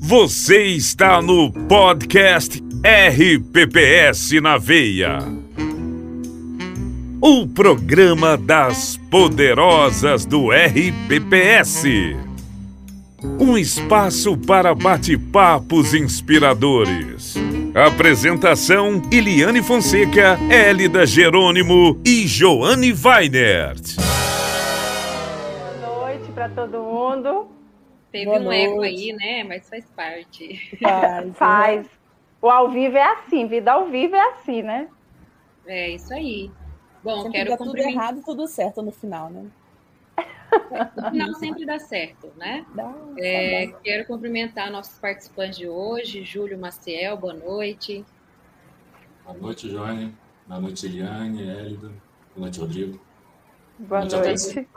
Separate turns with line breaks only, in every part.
Você está no podcast RPPS na Veia. O programa das poderosas do RPPS. Um espaço para bate-papos inspiradores. Apresentação: Iliane Fonseca, Hélida Jerônimo e Joane Weinert.
Para todo mundo.
Teve Boa um noite. eco aí, né? Mas faz parte.
Faz. faz. O ao vivo é assim, vida ao vivo é assim, né?
É isso aí. Bom,
sempre
quero
dá tudo errado, tudo certo no final, né?
No final sempre dá certo, né? Dá, é, dá. Quero cumprimentar nossos participantes de hoje, Júlio Maciel, boa noite.
Boa noite, Joane. Boa noite, Eliane, Hélida. Boa noite, Rodrigo.
Boa, noite.
noite.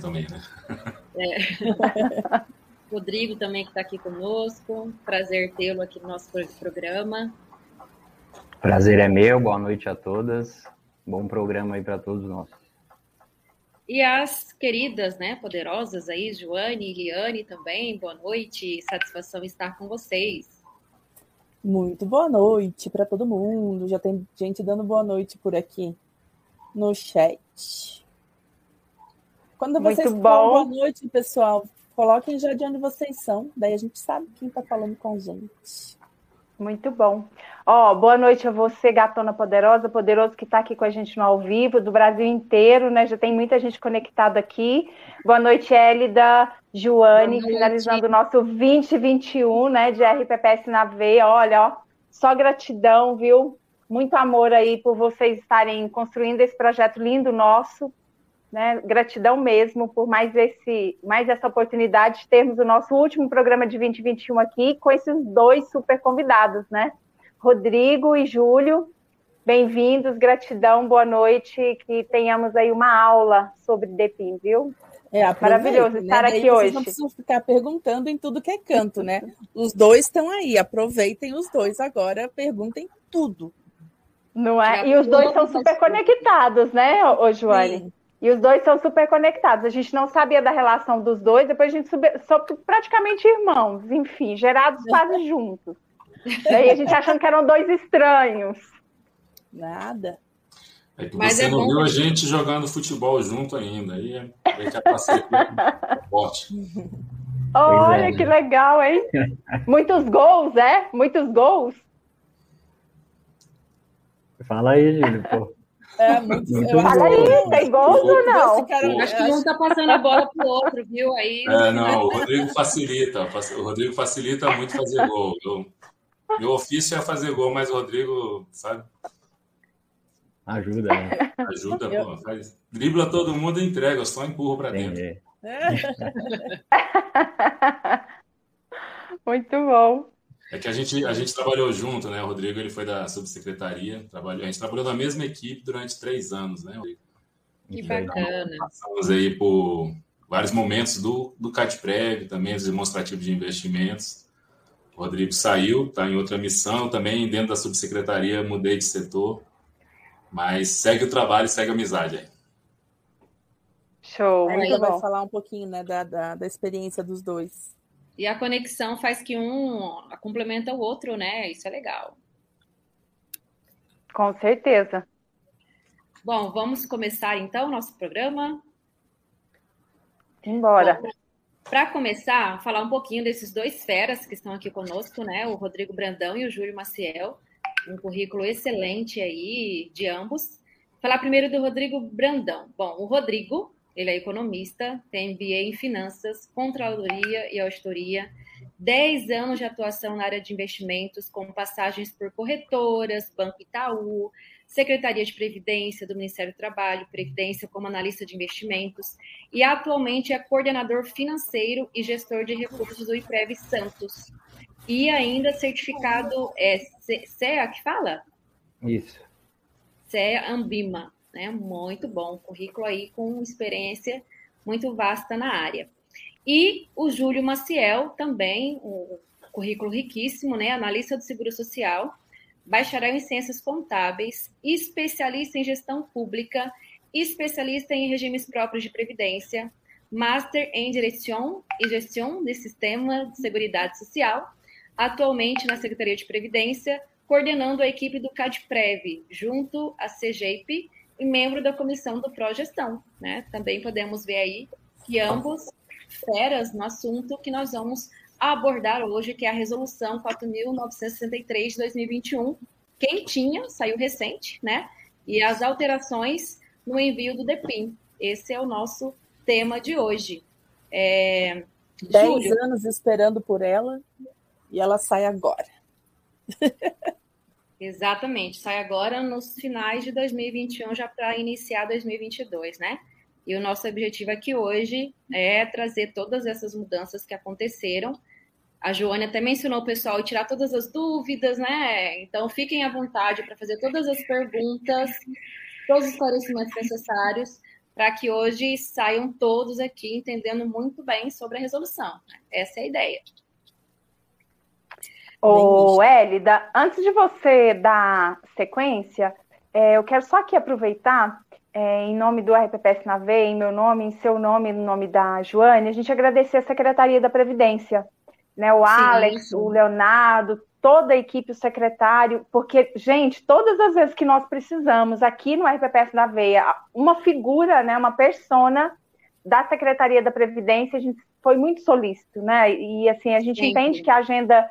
Também, né?
É. Rodrigo também que está aqui conosco. Prazer tê-lo aqui no nosso programa.
Prazer é meu, boa noite a todas. Bom programa aí para todos nós.
E as queridas, né, poderosas aí, Joane e Liane também, boa noite, satisfação estar com vocês.
Muito boa noite para todo mundo, já tem gente dando boa noite por aqui no chat. Quando vocês
Muito bom.
boa noite, pessoal, Coloquem já de onde vocês são, daí a gente sabe quem está falando com a gente.
Muito bom. Ó, oh, boa noite a você, gatona poderosa, poderoso que está aqui com a gente no ao vivo, do Brasil inteiro, né? Já tem muita gente conectada aqui. Boa noite, Hélida, Joane, finalizando o nosso 2021, né, de RPPS na veia. Olha, ó, só gratidão, viu? Muito amor aí por vocês estarem construindo esse projeto lindo nosso. Né? Gratidão mesmo por mais, esse, mais essa oportunidade de termos o nosso último programa de 2021 aqui com esses dois super convidados, né? Rodrigo e Júlio, bem-vindos, gratidão, boa noite, que tenhamos aí uma aula sobre DEPIN, viu?
É, Maravilhoso estar né? aqui hoje. Vocês não precisam ficar perguntando em tudo que é canto, né? Os dois estão aí, aproveitem os dois agora, perguntem tudo.
Não é? E os dois são super conectados, né, ô Joane? Sim. E os dois são super conectados. A gente não sabia da relação dos dois, depois a gente soube praticamente irmãos, enfim, gerados quase juntos. Daí a gente achando que eram dois estranhos.
Nada.
É que Mas você é não viu a gente jogando futebol junto ainda. Aí a gente já passei forte.
Olha é, que legal, hein? Muitos gols, é? Muitos gols.
Fala aí, Júlio, pô.
É, muito,
muito Fala aí, tem gols ou não?
Cara, acho que um tá passando a bola pro outro, viu? Aí,
é, não, o Rodrigo facilita. O Rodrigo facilita muito fazer gol. Eu, meu ofício é fazer gol, mas o Rodrigo, sabe?
Ajuda, né?
Ajuda, eu... pô. Faz, dribla todo mundo e entrega, eu só empurro para dentro.
muito bom.
É que a gente, a gente trabalhou junto, né? O Rodrigo ele foi da subsecretaria, trabalhou, a gente trabalhou na mesma equipe durante três anos, né, Rodrigo?
Que bacana.
Passamos aí por vários momentos do, do CATPREV, também os demonstrativos de investimentos. O Rodrigo saiu, está em outra missão, também dentro da subsecretaria mudei de setor, mas segue o trabalho, segue a amizade aí.
Show,
muito bom. vai falar um pouquinho né, da, da, da experiência dos dois.
E a conexão faz que um complementa o outro, né? Isso é legal.
Com certeza.
Bom, vamos começar então o nosso programa?
Embora.
Para começar, falar um pouquinho desses dois feras que estão aqui conosco, né? O Rodrigo Brandão e o Júlio Maciel. Um currículo excelente aí de ambos. Falar primeiro do Rodrigo Brandão. Bom, o Rodrigo ele é economista, tem MBA em finanças, controladoria e auditoria, 10 anos de atuação na área de investimentos, com passagens por corretoras, Banco Itaú, Secretaria de Previdência do Ministério do Trabalho, Previdência como analista de investimentos, e atualmente é coordenador financeiro e gestor de recursos do IPREV Santos. E ainda certificado é CEA que fala?
Isso.
CEA Ambima né? Muito bom, currículo aí com experiência muito vasta na área. E o Júlio Maciel, também, um currículo riquíssimo, né? Analista do Seguro Social, bacharel em Ciências Contábeis, especialista em Gestão Pública, especialista em regimes próprios de previdência, Master em Direção e Gestão de Sistema de Seguridade Social, atualmente na Secretaria de Previdência, coordenando a equipe do CADPREV, junto à CGEP e membro da comissão do Progestão. Né? Também podemos ver aí que ambos feras no assunto que nós vamos abordar hoje, que é a Resolução 4.963 de 2021, quentinha, saiu recente, né? E as alterações no envio do DEPIM. Esse é o nosso tema de hoje. É...
Dez Júlio. anos esperando por ela e ela sai agora.
Exatamente, sai agora nos finais de 2021, já para iniciar 2022, né? E o nosso objetivo aqui hoje é trazer todas essas mudanças que aconteceram. A Joana até mencionou o pessoal tirar todas as dúvidas, né? Então fiquem à vontade para fazer todas as perguntas, todos os esclarecimentos necessários, para que hoje saiam todos aqui entendendo muito bem sobre a resolução. Essa é a ideia.
Ô, Hélida, antes de você dar sequência, é, eu quero só aqui aproveitar, é, em nome do RPPS na V, em meu nome, em seu nome, no nome da Joane, a gente agradecer a Secretaria da Previdência, né, o Alex, sim. o Leonardo, toda a equipe, o secretário, porque, gente, todas as vezes que nós precisamos aqui no RPPS na Veia, uma figura, né, uma persona da Secretaria da Previdência, a gente foi muito solícito, né? E assim, a gente sim, entende que a agenda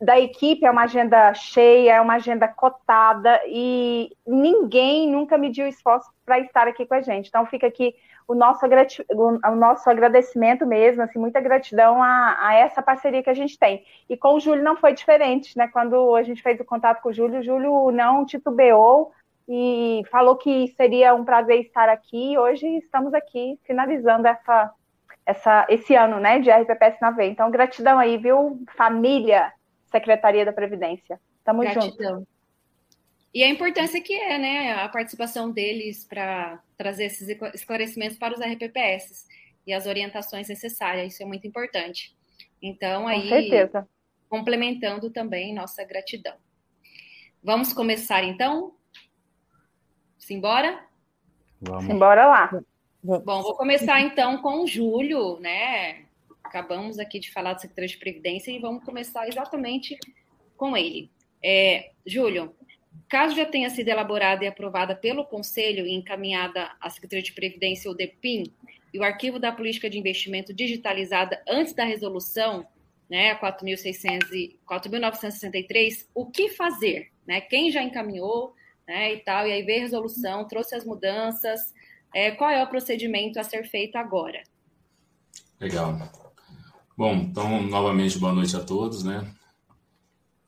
da equipe é uma agenda cheia, é uma agenda cotada e ninguém nunca mediu esforço para estar aqui com a gente. Então fica aqui o nosso, o nosso agradecimento mesmo, assim, muita gratidão a, a, essa parceria que a gente tem. E com o Júlio não foi diferente, né? Quando a gente fez o contato com o Júlio, o Júlio não titubeou e falou que seria um prazer estar aqui. Hoje estamos aqui finalizando essa, essa, esse ano, né, de RPPS na V. Então, gratidão aí, viu, família Secretaria da Previdência. Tamo Gratidão. junto.
E a importância que é, né, a participação deles para trazer esses esclarecimentos para os RPPS e as orientações necessárias, isso é muito importante. Então, aí, Com certeza. complementando também nossa gratidão. Vamos começar, então? Simbora?
Vamos. Simbora lá.
Bom, vou começar, então, com o Júlio, né, acabamos aqui de falar do secretário de Previdência e vamos começar exatamente com ele. É, Júlio, caso já tenha sido elaborada e aprovada pelo Conselho e encaminhada à Secretaria de Previdência ou DEPIN, e o arquivo da política de investimento digitalizada antes da resolução, né, 4.963, o que fazer? Né? Quem já encaminhou né, e tal, e aí veio a resolução, trouxe as mudanças, é, qual é o procedimento a ser feito agora?
Legal. Bom, então, novamente, boa noite a todos, né?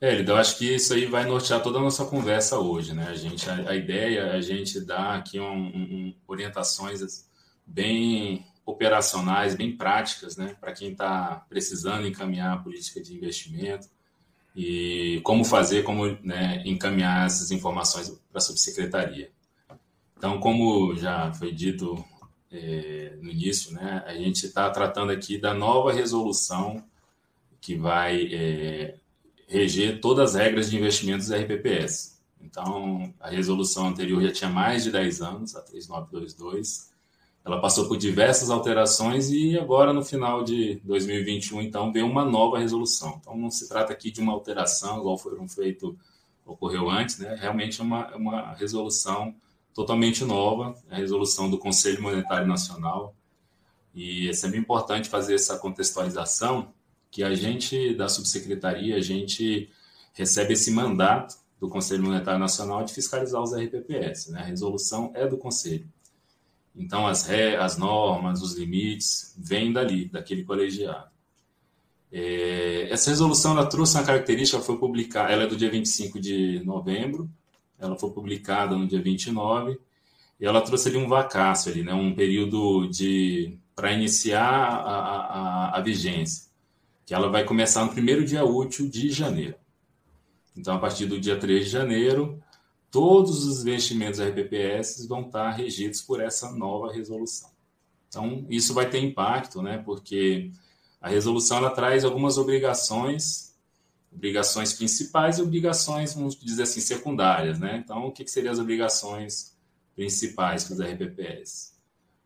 É, eu acho que isso aí vai nortear toda a nossa conversa hoje, né? A, gente, a, a ideia é a gente dar aqui um, um, orientações bem operacionais, bem práticas, né? Para quem está precisando encaminhar a política de investimento e como fazer, como né, encaminhar essas informações para a subsecretaria. Então, como já foi dito é, no início, né, a gente está tratando aqui da nova resolução que vai é, reger todas as regras de investimentos RPPS. Então, a resolução anterior já tinha mais de 10 anos, a 3922. Ela passou por diversas alterações e agora, no final de 2021, então, veio uma nova resolução. Então, não se trata aqui de uma alteração, igual foram feito, ocorreu antes, né? Realmente é uma, uma resolução totalmente nova, a resolução do Conselho Monetário Nacional. E é sempre importante fazer essa contextualização, que a gente, da subsecretaria, a gente recebe esse mandato do Conselho Monetário Nacional de fiscalizar os RPPS. Né? A resolução é do Conselho. Então, as, ré, as normas, os limites, vêm dali, daquele colegiado. É, essa resolução ela trouxe uma característica, foi publicada, ela é do dia 25 de novembro, ela foi publicada no dia 29 e ela trouxe ali um vacácio ali, né, um período de para iniciar a, a, a, vigência, que ela vai começar no primeiro dia útil de janeiro. Então, a partir do dia 3 de janeiro, todos os investimentos RPPS vão estar regidos por essa nova resolução. Então, isso vai ter impacto, né, porque a resolução ela traz algumas obrigações obrigações principais e obrigações, vamos dizer assim, secundárias, né? Então, o que, que seriam as obrigações principais para os RPPS?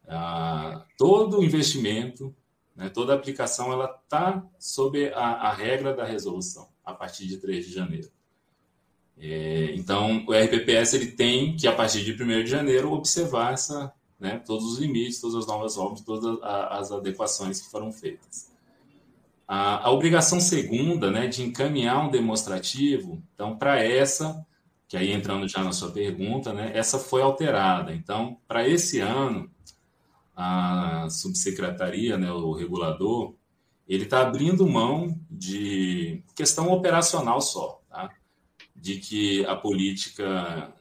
ah, todo investimento, né, toda aplicação, ela está sob a, a, regra da resolução, a partir de 3 de janeiro. É, então, o RPPS ele tem que, a partir de 1 de janeiro, observar essa, né, todos os limites, todas as novas normas, todas as adequações que foram feitas. A, a obrigação segunda, né, de encaminhar um demonstrativo, então, para essa, que aí entrando já na sua pergunta, né, essa foi alterada. Então, para esse ano, a subsecretaria, né, o regulador, ele está abrindo mão de questão operacional só, tá? de que a política,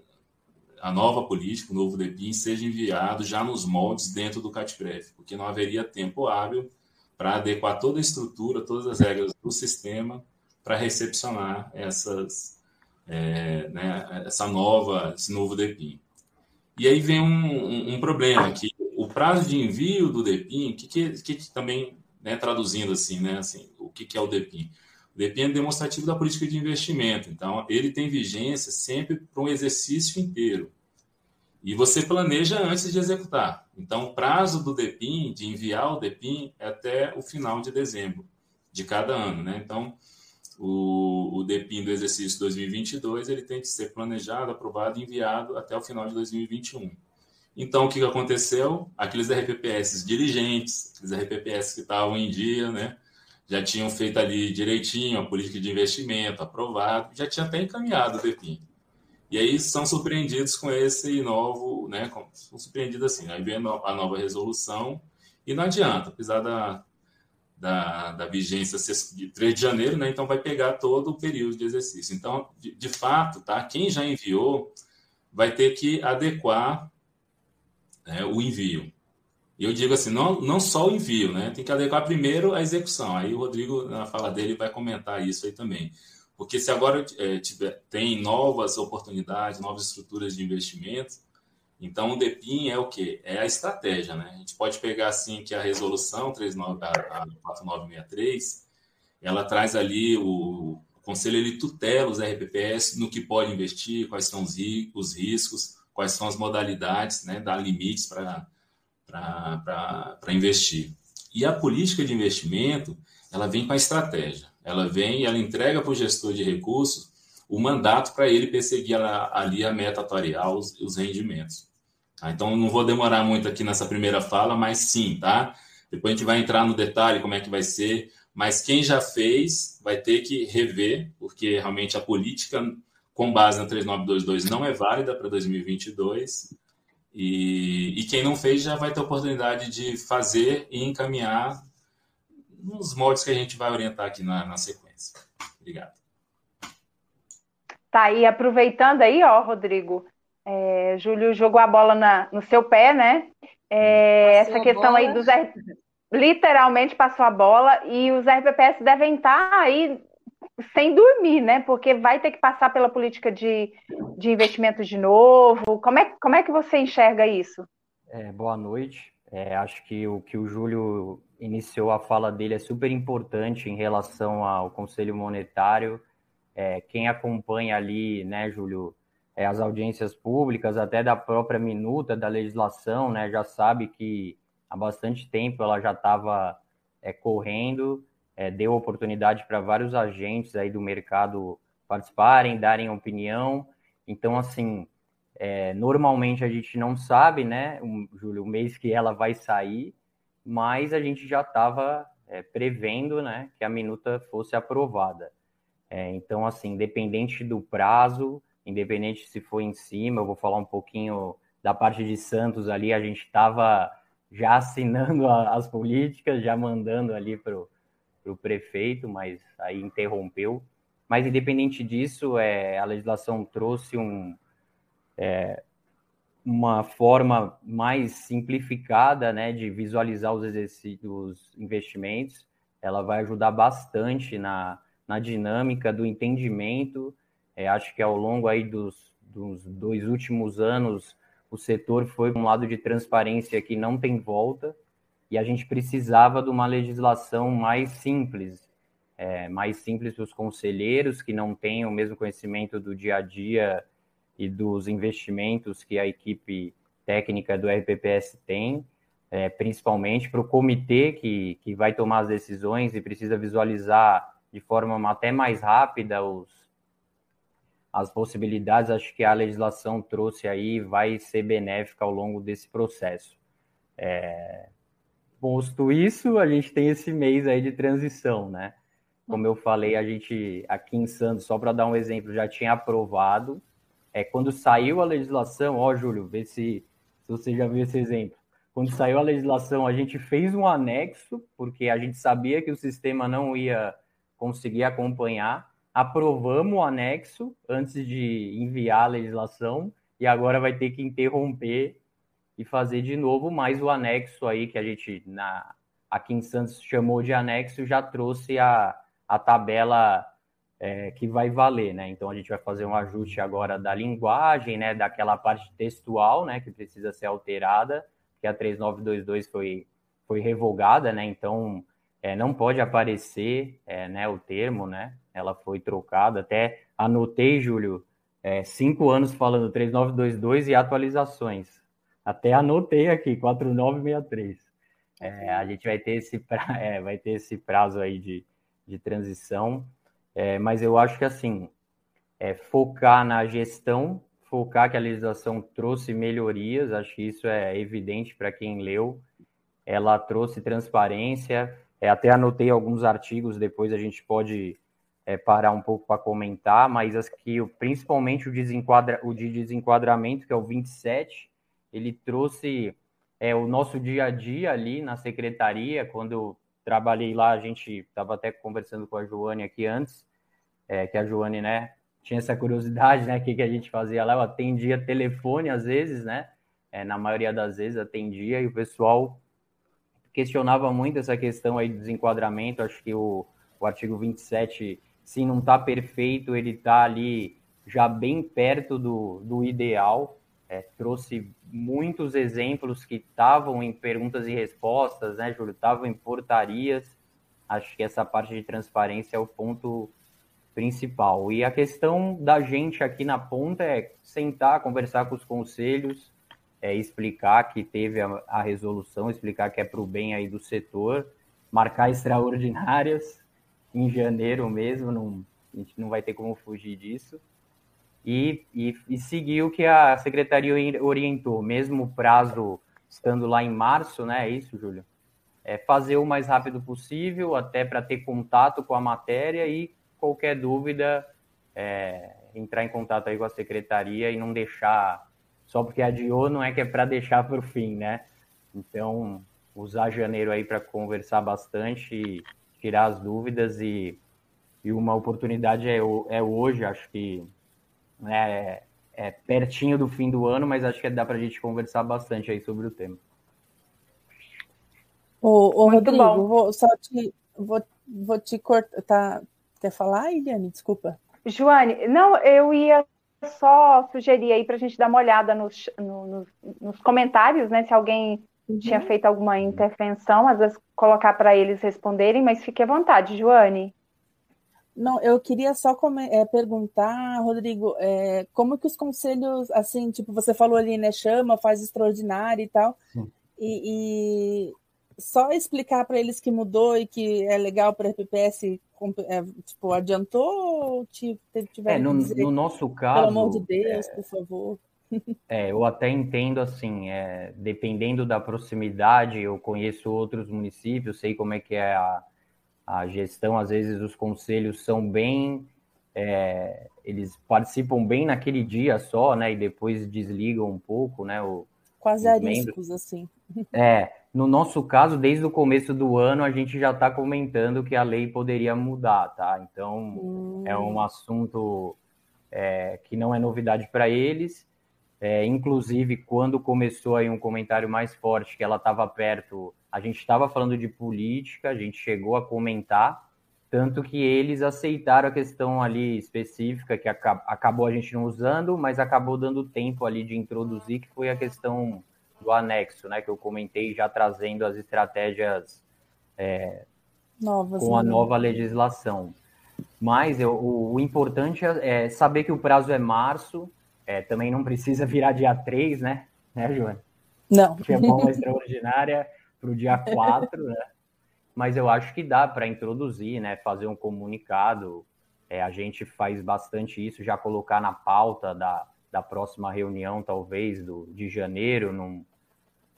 a nova política, o novo DEPIN, seja enviado já nos moldes dentro do CATPREV, porque não haveria tempo hábil para adequar toda a estrutura, todas as regras do sistema para recepcionar essas, é, né, essa nova, esse novo DEPIN. E aí vem um, um, um problema que o prazo de envio do DEPIN, que, que, que também, né, traduzindo assim, né, assim, o que, que é o DEPIN? O DEPIN é demonstrativo da política de investimento, então ele tem vigência sempre para um exercício inteiro. E você planeja antes de executar. Então, o prazo do DEPIN, de enviar o DEPIN, é até o final de dezembro de cada ano. Né? Então, o, o DEPIN do exercício 2022 ele tem que ser planejado, aprovado e enviado até o final de 2021. Então, o que aconteceu? Aqueles RPPS dirigentes, aqueles RPPS que estavam em dia, né? já tinham feito ali direitinho a política de investimento, aprovado, já tinha até encaminhado o DEPIN. E aí são surpreendidos com esse novo, né? São surpreendidos assim, aí vem a nova resolução e não adianta, apesar da, da, da vigência de 3 de janeiro, né? Então vai pegar todo o período de exercício. Então, de, de fato, tá? Quem já enviou vai ter que adequar né, o envio. E eu digo assim, não, não só o envio, né? Tem que adequar primeiro a execução. Aí o Rodrigo, na fala dele, vai comentar isso aí também. Porque se agora é, tiver, tem novas oportunidades, novas estruturas de investimento, então o DEPIN é o quê? É a estratégia, né? A gente pode pegar assim que a resolução 39, a, a 4963, ela traz ali o, o conselho ele tutela os RPPS no que pode investir, quais são os, os riscos, quais são as modalidades, né? Dá limites para investir. E a política de investimento, ela vem com a estratégia ela vem e ela entrega para o gestor de recursos o mandato para ele perseguir ali a meta atuarial, os, os rendimentos. Tá? Então, não vou demorar muito aqui nessa primeira fala, mas sim, tá? Depois a gente vai entrar no detalhe como é que vai ser, mas quem já fez vai ter que rever, porque realmente a política com base na 3922 não é válida para 2022. E, e quem não fez já vai ter oportunidade de fazer e encaminhar nos moldes que a gente vai orientar aqui na, na sequência. Obrigado.
Tá, e aproveitando aí, ó, Rodrigo, é, Júlio jogou a bola na, no seu pé, né? É, essa questão aí dos literalmente passou a bola e os RPPS devem estar aí sem dormir, né? Porque vai ter que passar pela política de, de investimento de novo. Como é, como é que você enxerga isso?
É, boa noite. É, acho que o que o Júlio iniciou a fala dele é super importante em relação ao Conselho Monetário. É, quem acompanha ali, né, Júlio, é, as audiências públicas, até da própria minuta da legislação, né, já sabe que há bastante tempo ela já estava é, correndo, é, deu oportunidade para vários agentes aí do mercado participarem, darem opinião. Então, assim, é, normalmente a gente não sabe, né, um, Júlio, o mês que ela vai sair, mas a gente já estava é, prevendo, né, que a minuta fosse aprovada. É, então, assim, independente do prazo, independente se for em cima, eu vou falar um pouquinho da parte de Santos ali, a gente estava já assinando a, as políticas, já mandando ali para o prefeito, mas aí interrompeu. Mas independente disso, é, a legislação trouxe um, é, uma forma mais simplificada né, de visualizar os exercícios, investimentos. Ela vai ajudar bastante na, na dinâmica do entendimento. É, acho que ao longo aí dos, dos dois últimos anos, o setor foi um lado de transparência que não tem volta, e a gente precisava de uma legislação mais simples, é, mais simples para os conselheiros que não têm o mesmo conhecimento do dia a dia e dos investimentos que a equipe técnica do RPPS tem, é, principalmente para o comitê que, que vai tomar as decisões e precisa visualizar de forma até mais rápida os, as possibilidades, acho que a legislação trouxe aí vai ser benéfica ao longo desse processo. É, posto isso, a gente tem esse mês aí de transição, né? Como eu falei, a gente aqui em Santos, só para dar um exemplo, já tinha aprovado. É, quando saiu a legislação, ó, Júlio, vê se, se você já viu esse exemplo. Quando saiu a legislação, a gente fez um anexo, porque a gente sabia que o sistema não ia conseguir acompanhar. Aprovamos o anexo antes de enviar a legislação e agora vai ter que interromper e fazer de novo mais o anexo aí que a gente na aqui em Santos chamou de anexo já trouxe a, a tabela é, que vai valer, né? Então a gente vai fazer um ajuste agora da linguagem, né? Daquela parte textual, né? Que precisa ser alterada, que a 3922 foi, foi revogada, né? Então é, não pode aparecer, é, né? O termo, né? Ela foi trocada. Até anotei, Júlio, é, cinco anos falando 3922 e atualizações. Até anotei aqui, 4963. É, a gente vai ter esse, pra, é, vai ter esse prazo aí de, de transição, é, mas eu acho que assim, é, focar na gestão, focar que a legislação trouxe melhorias, acho que isso é evidente para quem leu, ela trouxe transparência, é, até anotei alguns artigos, depois a gente pode é, parar um pouco para comentar, mas acho que principalmente o, desenquadra, o de desenquadramento, que é o 27, ele trouxe é, o nosso dia a dia ali na secretaria, quando trabalhei lá, a gente estava até conversando com a Joane aqui antes, é, que a Joane, né, tinha essa curiosidade, né, que, que a gente fazia lá, eu atendia telefone às vezes, né, é, na maioria das vezes atendia, e o pessoal questionava muito essa questão aí do desenquadramento, acho que o, o artigo 27, se não está perfeito, ele está ali já bem perto do, do ideal, é, trouxe muitos exemplos que estavam em perguntas e respostas, né, Júlio? Estavam em portarias. Acho que essa parte de transparência é o ponto principal. E a questão da gente aqui na ponta é sentar, conversar com os conselhos, é, explicar que teve a, a resolução, explicar que é para o bem aí do setor, marcar extraordinárias em janeiro mesmo, não, a gente não vai ter como fugir disso e, e, e seguir o que a secretaria orientou, mesmo o prazo estando lá em março, né? É isso, Júlio? É fazer o mais rápido possível, até para ter contato com a matéria e qualquer dúvida, é, entrar em contato aí com a secretaria e não deixar, só porque adiou, não é que é para deixar para o fim, né? Então, usar janeiro aí para conversar bastante, tirar as dúvidas e, e uma oportunidade é, é hoje, acho que né, é, é pertinho do fim do ano, mas acho que dá para a gente conversar bastante aí sobre o tema.
Ô, ô Rodrigo, bom. vou só te, vou, vou te cortar. Tá, quer falar, Eliane? Desculpa.
Joane, não, eu ia só sugerir aí para a gente dar uma olhada nos, no, nos comentários, né? Se alguém uhum. tinha feito alguma intervenção, às vezes colocar para eles responderem, mas fique à vontade, Joane.
Não, eu queria só é, perguntar, Rodrigo, é, como que os conselhos, assim, tipo, você falou ali, né, chama, faz extraordinário e tal, e, e, só explicar para eles que mudou e que é legal para a RPPS, é, tipo, adiantou ou tiver
é, no, no nosso caso...
Pelo amor de Deus, é, por favor.
É, eu até entendo assim, é, dependendo da proximidade, eu conheço outros municípios, sei como é que é a a gestão, às vezes os conselhos são bem, é, eles participam bem naquele dia só, né, e depois desligam um pouco, né, o,
quase ariscos, assim.
É, no nosso caso, desde o começo do ano, a gente já está comentando que a lei poderia mudar, tá? Então, hum. é um assunto é, que não é novidade para eles. É, inclusive, quando começou aí um comentário mais forte, que ela estava perto a gente estava falando de política, a gente chegou a comentar, tanto que eles aceitaram a questão ali específica, que acabou a gente não usando, mas acabou dando tempo ali de introduzir, que foi a questão do anexo, né? Que eu comentei já trazendo as estratégias é, Novas, com a né? nova legislação. Mas eu, o, o, importante é, é saber que o prazo é março, é, também não precisa virar dia 3, né? Né, Joana?
Não.
Chamou extraordinária para o dia 4, né? Mas eu acho que dá para introduzir, né? Fazer um comunicado. É, a gente faz bastante isso, já colocar na pauta da, da próxima reunião, talvez, do, de janeiro, num,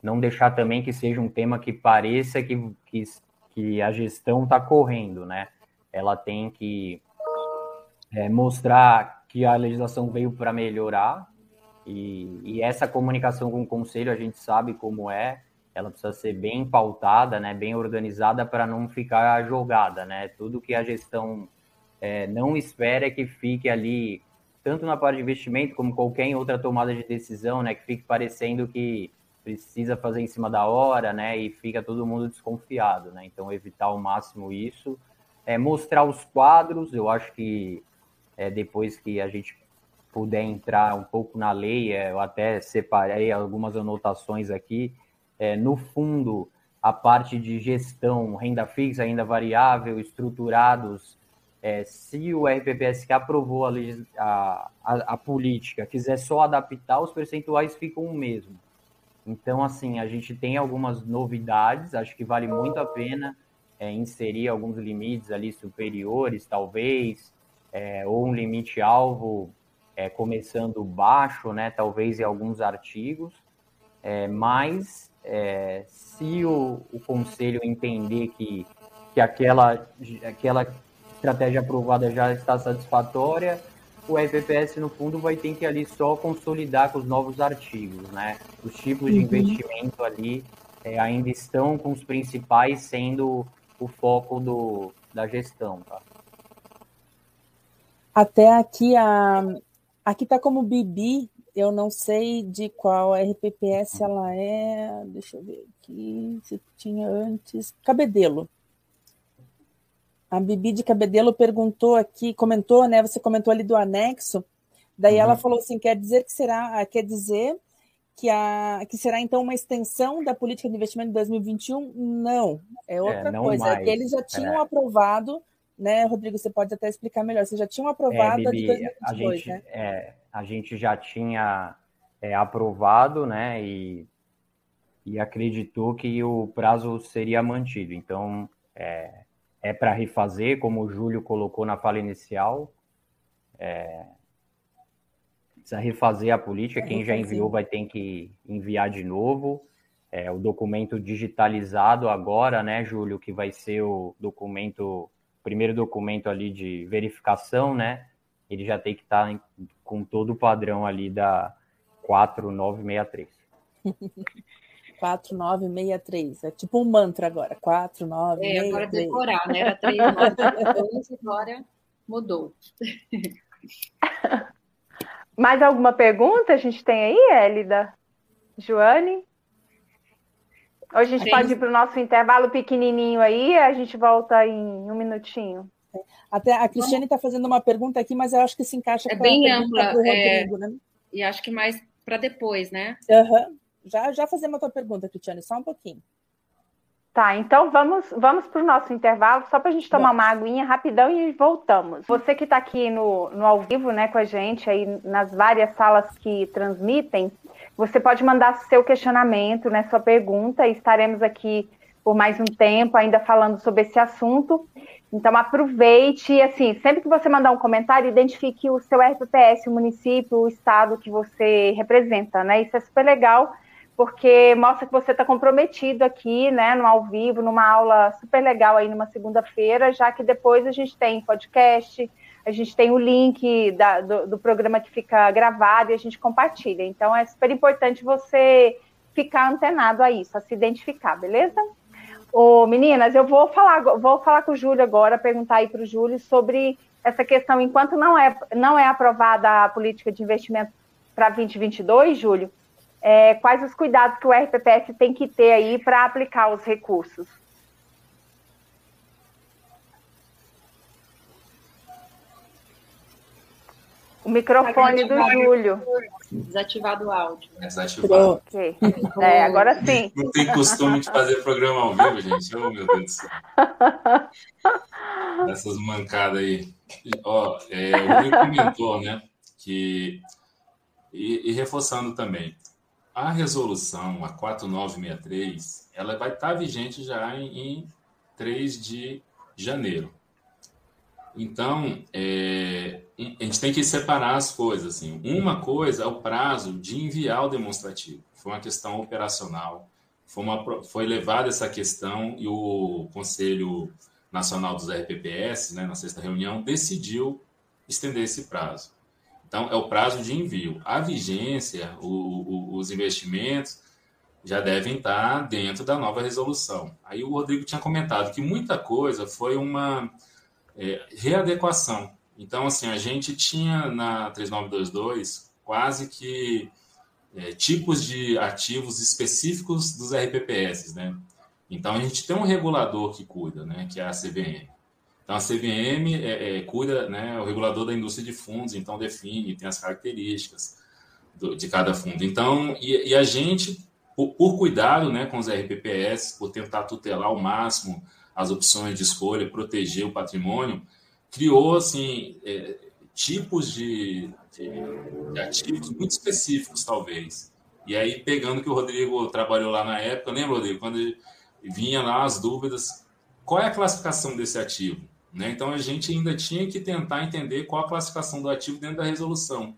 não deixar também que seja um tema que pareça que, que, que a gestão está correndo, né? Ela tem que é, mostrar que a legislação veio para melhorar e, e, essa comunicação com o conselho a gente sabe como é, ela precisa ser bem pautada, né, bem organizada para não ficar jogada, né? Tudo que a gestão é, não espera é que fique ali, tanto na parte de investimento como qualquer outra tomada de decisão, né, que fique parecendo que precisa fazer em cima da hora, né, e fica todo mundo desconfiado, né? Então evitar ao máximo isso, é mostrar os quadros, eu acho que é, depois que a gente puder entrar um pouco na lei, é, eu até separei algumas anotações aqui. É, no fundo, a parte de gestão, renda fixa, renda variável, estruturados, é, se o RPPS que aprovou a, a, a, a, política quiser só adaptar, os percentuais ficam o mesmo. Então, assim, a gente tem algumas novidades, acho que vale muito a pena é, inserir alguns limites ali superiores, talvez, é, ou um limite-alvo é, começando baixo, né, talvez em alguns artigos, é, mas é, se o, o, conselho entender que, que aquela, aquela estratégia aprovada já está satisfatória, o FPS, no fundo, vai ter que ali só consolidar com os novos artigos, né? Os tipos de uhum. investimento ali é, ainda estão com os principais sendo o foco do, da gestão, tá?
Até aqui a aqui está como Bibi, eu não sei de qual RPPS ela é. Deixa eu ver aqui se tinha antes. Cabedelo. A Bibi de Cabedelo perguntou aqui, comentou, né? Você comentou ali do anexo. Daí uhum. ela falou assim: quer dizer que será, quer dizer que, a, que será então uma extensão da política de investimento de 2021? Não, é outra é, coisa. É que eles já tinham é. aprovado né, Rodrigo, você pode até explicar melhor. Vocês já tinham aprovado é, Bibi, a de 2022, a gente, né?
É, a gente já tinha é, aprovado, né, e, e acreditou que o prazo seria mantido. Então, é, é para refazer, como o Júlio colocou na fala inicial. É, precisa refazer a política. Quem já enviou vai ter que enviar de novo. É, o documento digitalizado agora, né, Júlio, que vai ser o documento primeiro documento ali de verificação, né? Ele já tem que estar tá com todo o padrão ali da 4963.
4963. É tipo um mantra agora. 4963. É, agora
decorar, né? Era 3962, agora mudou.
Mais alguma pergunta a gente tem aí, Élida? Joane? Ou a gente Tem... pode ir para o nosso intervalo pequenininho aí, a gente volta em um minutinho.
Até a Cristiane está fazendo uma pergunta aqui, mas eu acho que se encaixa
é com bem a ampla, do é... Rodrigo, né? E acho que mais para depois, né?
Uhum. Já, já fazemos a tua pergunta, Cristiane, só um pouquinho.
Tá, então vamos, vamos para o nosso intervalo, só para a gente tomar uma aguinha rapidão e voltamos. Você que está aqui no, no ao vivo, né, com a gente aí nas várias salas que transmitem, você pode mandar seu questionamento, né, sua pergunta, e estaremos aqui por mais um tempo ainda falando sobre esse assunto. Então aproveite e assim, sempre que você mandar um comentário, identifique o seu RPPS, o município, o estado que você representa, né? Isso é super legal, porque mostra que você está comprometido aqui, né, no ao vivo, numa aula super legal aí numa segunda-feira, já que depois a gente tem podcast, a gente tem o link da, do, do, programa que fica gravado e a gente compartilha. Então é super importante você ficar antenado a isso, a se identificar, beleza? Ô, meninas, eu vou falar, vou falar com o Júlio agora, perguntar aí para o Júlio sobre essa questão, enquanto não é, não é aprovada a política de investimento para 2022, Júlio, é, quais os cuidados que o RPPS tem que ter aí para aplicar os recursos? O microfone do Júlio.
Desativado o áudio.
Desativado.
Okay. É, agora sim.
Não tem costume de fazer programa ao vivo, gente. Oh, meu Deus do céu. Essas mancadas aí. Ó, é, o Rui comentou, né? Que, e, e reforçando também, a resolução, a 4963, ela vai estar vigente já em, em 3 de janeiro. Então, é, a gente tem que separar as coisas. Assim. Uma coisa é o prazo de enviar o demonstrativo. Foi uma questão operacional. Foi, uma, foi levada essa questão e o Conselho Nacional dos RPPS, né, na sexta reunião, decidiu estender esse prazo. Então, é o prazo de envio. A vigência, o, o, os investimentos já devem estar dentro da nova resolução. Aí o Rodrigo tinha comentado que muita coisa foi uma é, readequação. Então, assim, a gente tinha na 3922 quase que é, tipos de ativos específicos dos RPPS, né? Então, a gente tem um regulador que cuida, né, que é a CVM. Então, a CVM é, é, cuida, né, é o regulador da indústria de fundos, então define, tem as características do, de cada fundo. Então, e, e a gente, por, por, cuidado né, com os RPPS, por tentar tutelar ao máximo as opções de escolha, proteger o patrimônio, criou, assim, é, tipos de, de, de ativos muito específicos, talvez. E aí, pegando que o Rodrigo trabalhou lá na época, lembra, Rodrigo, quando vinha lá as dúvidas, qual é a classificação desse ativo? Né? Então a gente ainda tinha que tentar entender qual a classificação do ativo dentro da resolução.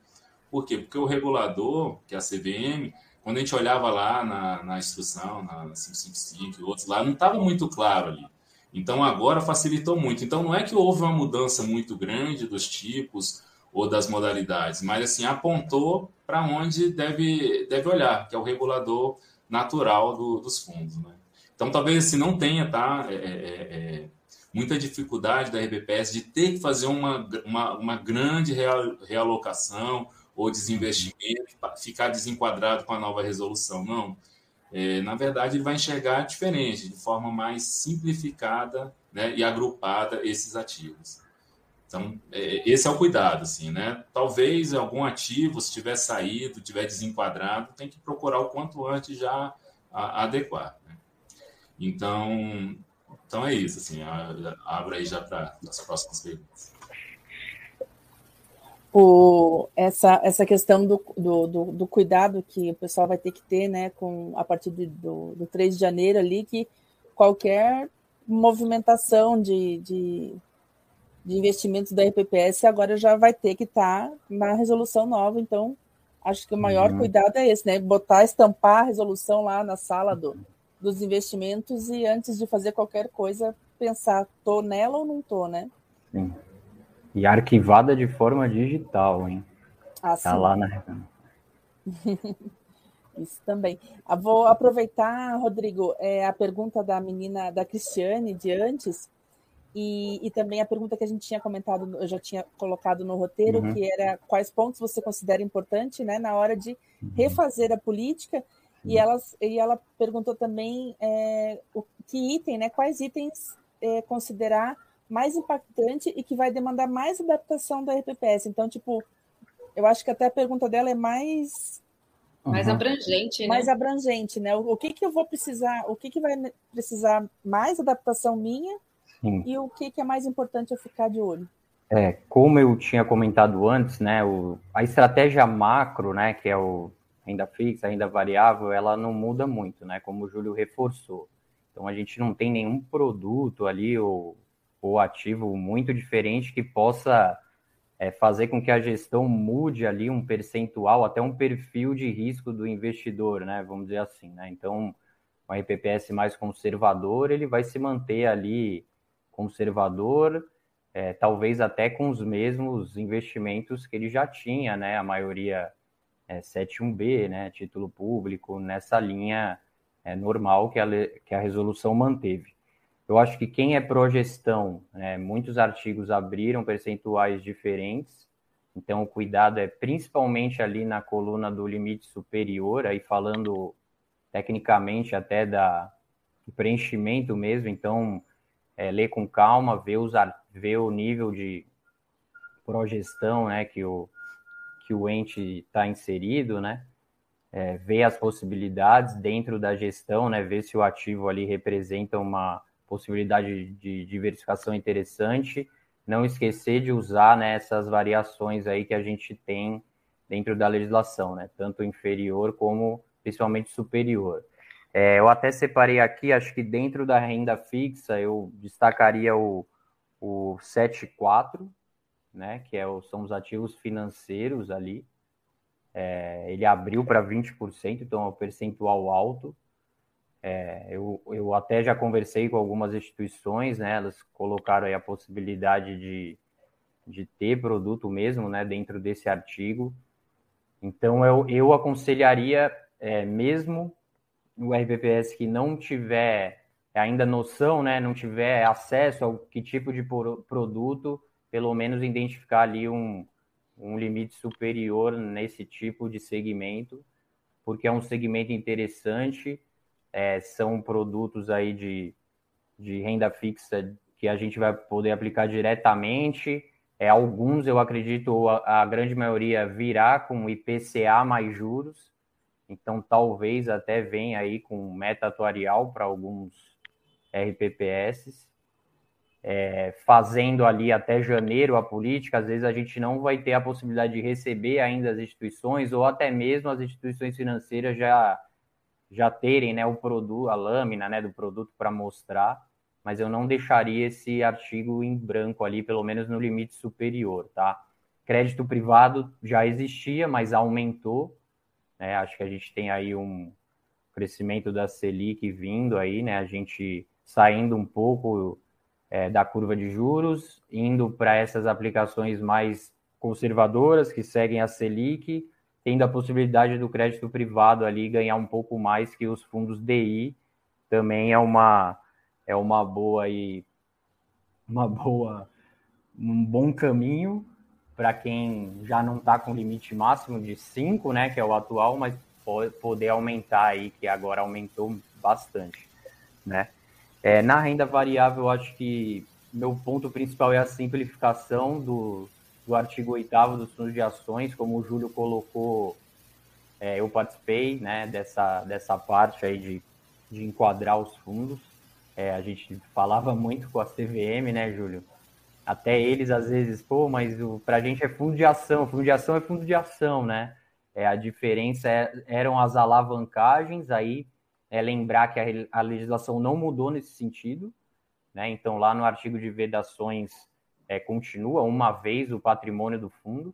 Por quê? Porque o regulador, que é a CVM, quando a gente olhava lá na, na instrução, na 555 e outros lá, não estava muito claro ali. Então agora facilitou muito. Então não é que houve uma mudança muito grande dos tipos ou das modalidades, mas assim apontou para onde deve, deve olhar, que é o regulador natural do, dos fundos. Né? Então talvez assim, não tenha tá, é, é, é muita dificuldade da RBPS de ter que fazer uma, uma, uma grande realocação ou desinvestimento, ficar desenquadrado com a nova resolução. Não. É, na verdade, ele vai enxergar diferente, de forma mais simplificada né, e agrupada esses ativos. Então, é, esse é o cuidado, assim, né? Talvez algum ativo, se tiver saído, tiver desenquadrado, tem que procurar o quanto antes já a, adequar. Né? Então, então é isso, assim, abro aí já para as próximas perguntas.
O, essa, essa questão do, do, do, do, cuidado que o pessoal vai ter que ter, né, com, a partir de, do, do 3 de janeiro ali, que qualquer movimentação de, de, de investimentos da RPPS agora já vai ter que estar tá na resolução nova, então acho que o maior uhum. cuidado é esse, né, botar, estampar a resolução lá na sala do, dos investimentos e antes de fazer qualquer coisa, pensar, tô nela ou não tô, né?
Sim. E arquivada de forma digital, hein?
Ah,
tá lá na.
Isso também. Eu ah, vou aproveitar, Rodrigo, é, a pergunta da menina, da Cristiane, de antes, e, e, também a pergunta que a gente tinha comentado, eu já tinha colocado no roteiro, uhum. que era quais pontos você considera importante né, na hora de uhum. refazer a política e, elas, e ela perguntou também é, o, que item, né, quais itens é, considerar mais impactante e que vai demandar mais adaptação da RPPS. Então, tipo, eu acho que até a pergunta dela é mais
mais uhum. abrangente, né?
Mais abrangente, né? O, o, que que eu vou precisar, o que que vai precisar mais adaptação minha Sim. e o que que é mais importante eu ficar de olho.
É, como eu tinha comentado antes, né, o, a estratégia macro, né, que é o renda fixa, renda variável, ela não muda muito, né? Como o Júlio reforçou. Então a gente não tem nenhum produto ali ou, ou ativo muito diferente que possa é, fazer com que a gestão mude ali um percentual, até um perfil de risco do investidor, né? Vamos dizer assim, né? Então, o RPPS mais conservador, ele vai se manter ali conservador, é, talvez até com os mesmos investimentos que ele já tinha, né? A maioria é, 71B, né, título público, nessa linha é, normal que a, que a resolução manteve. Eu acho que quem é pró-gestão, né, muitos artigos abriram percentuais diferentes, então o cuidado é principalmente ali na coluna do limite superior, aí falando tecnicamente até da, do preenchimento mesmo, então é, ler com calma, ver, os, ver o nível de progestão né, que o, que o ente está inserido, né? É, ver as possibilidades dentro da gestão, né? Ver se o ativo ali representa uma possibilidade de diversificação interessante. Não esquecer de usar né, essas variações aí que a gente tem dentro da legislação, né? Tanto inferior como principalmente superior. É, eu até separei aqui, acho que dentro da renda fixa eu destacaria o, o 74, né, que é são os ativos financeiros ali. É, ele abriu para 20%, então é um percentual alto. É, eu, eu até já conversei com algumas instituições, né, elas colocaram aí a possibilidade de, de ter produto mesmo né, dentro desse artigo. Então eu, eu aconselharia, é, mesmo o RPPS que não tiver ainda noção, né, não tiver acesso ao que tipo de produto, pelo menos identificar ali um, um limite superior nesse tipo de segmento, porque é um segmento interessante, é, são produtos aí de, de renda fixa que a gente vai poder aplicar diretamente, é, alguns, eu acredito, a, a grande maioria virá com IPCA mais juros, então talvez até venha aí com meta atuarial para alguns RPPS, é, fazendo ali até janeiro a política, às vezes a gente não vai ter a possibilidade de receber ainda as instituições, ou até mesmo as instituições financeiras já, já terem né, o produto, a lâmina né, do produto para mostrar mas eu não deixaria esse artigo em branco ali, pelo menos no limite superior, tá? Crédito privado já existia, mas aumentou, né? Acho que a gente tem aí um crescimento da Selic vindo aí, né? A gente saindo um pouco é, da curva de juros, indo para essas aplicações mais conservadoras que seguem a Selic, tendo a possibilidade do crédito privado ali ganhar um pouco mais que os fundos DI, também é uma é uma boa e uma boa um bom caminho para quem já não está com limite máximo de 5, né, que é o atual, mas pode poder aumentar aí, que agora aumentou bastante, né? É, na renda variável, acho que meu ponto principal é a simplificação do, do artigo 8 dos fundos de ações, como o Júlio colocou, é, eu participei né, dessa, dessa parte aí de, de enquadrar os fundos. É, a gente falava muito com a CVM, né, Júlio? Até eles, às vezes, pô, mas para a gente é fundo de ação, fundo de ação é fundo de ação, né? É, a diferença é, eram as alavancagens, aí é lembrar que a, a, legislação não mudou nesse sentido, né? Então, lá no artigo de vedações, é, continua uma vez o patrimônio do fundo,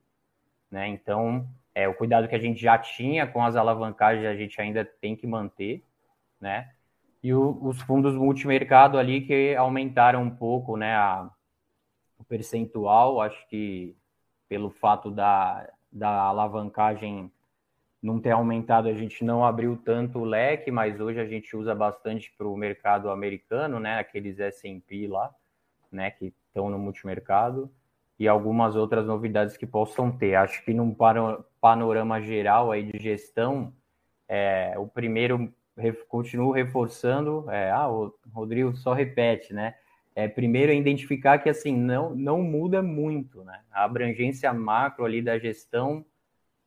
né? Então, é, o cuidado que a gente já tinha com as alavancagens, a gente ainda tem que manter, né? e o, os fundos multimercado ali que aumentaram um pouco né, a, o percentual, acho que pelo fato da, da alavancagem não ter aumentado, a gente não abriu tanto o leque, mas hoje a gente usa bastante para o mercado americano, né, aqueles S&P lá, né, que estão no multimercado, e algumas outras novidades que possam ter. Acho que num panorama geral aí de gestão, é, o primeiro continuo reforçando, é, ah, o Rodrigo só repete, né? É, primeiro é identificar que assim não, não muda muito, né? A abrangência macro ali da gestão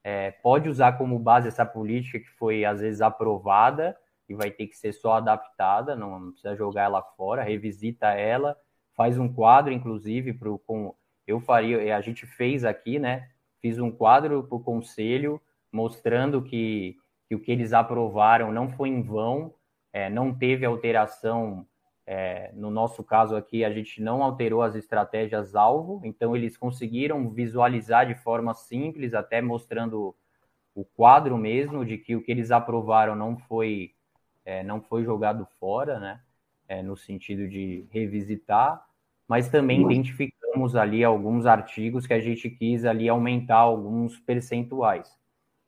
é, pode usar como base essa política que foi às vezes aprovada e vai ter que ser só adaptada, não precisa jogar ela fora, revisita ela, faz um quadro, inclusive, pro, com, eu faria, a gente fez aqui, né? Fiz um quadro para o conselho mostrando que que o que eles aprovaram não foi em vão, é, não teve alteração. É, no nosso caso aqui, a gente não alterou as estratégias alvo, então eles conseguiram visualizar de forma simples, até mostrando o quadro mesmo de que o que eles aprovaram não foi é, não foi jogado fora, né? É, no sentido de revisitar, mas também identificamos ali alguns artigos que a gente quis ali aumentar alguns percentuais.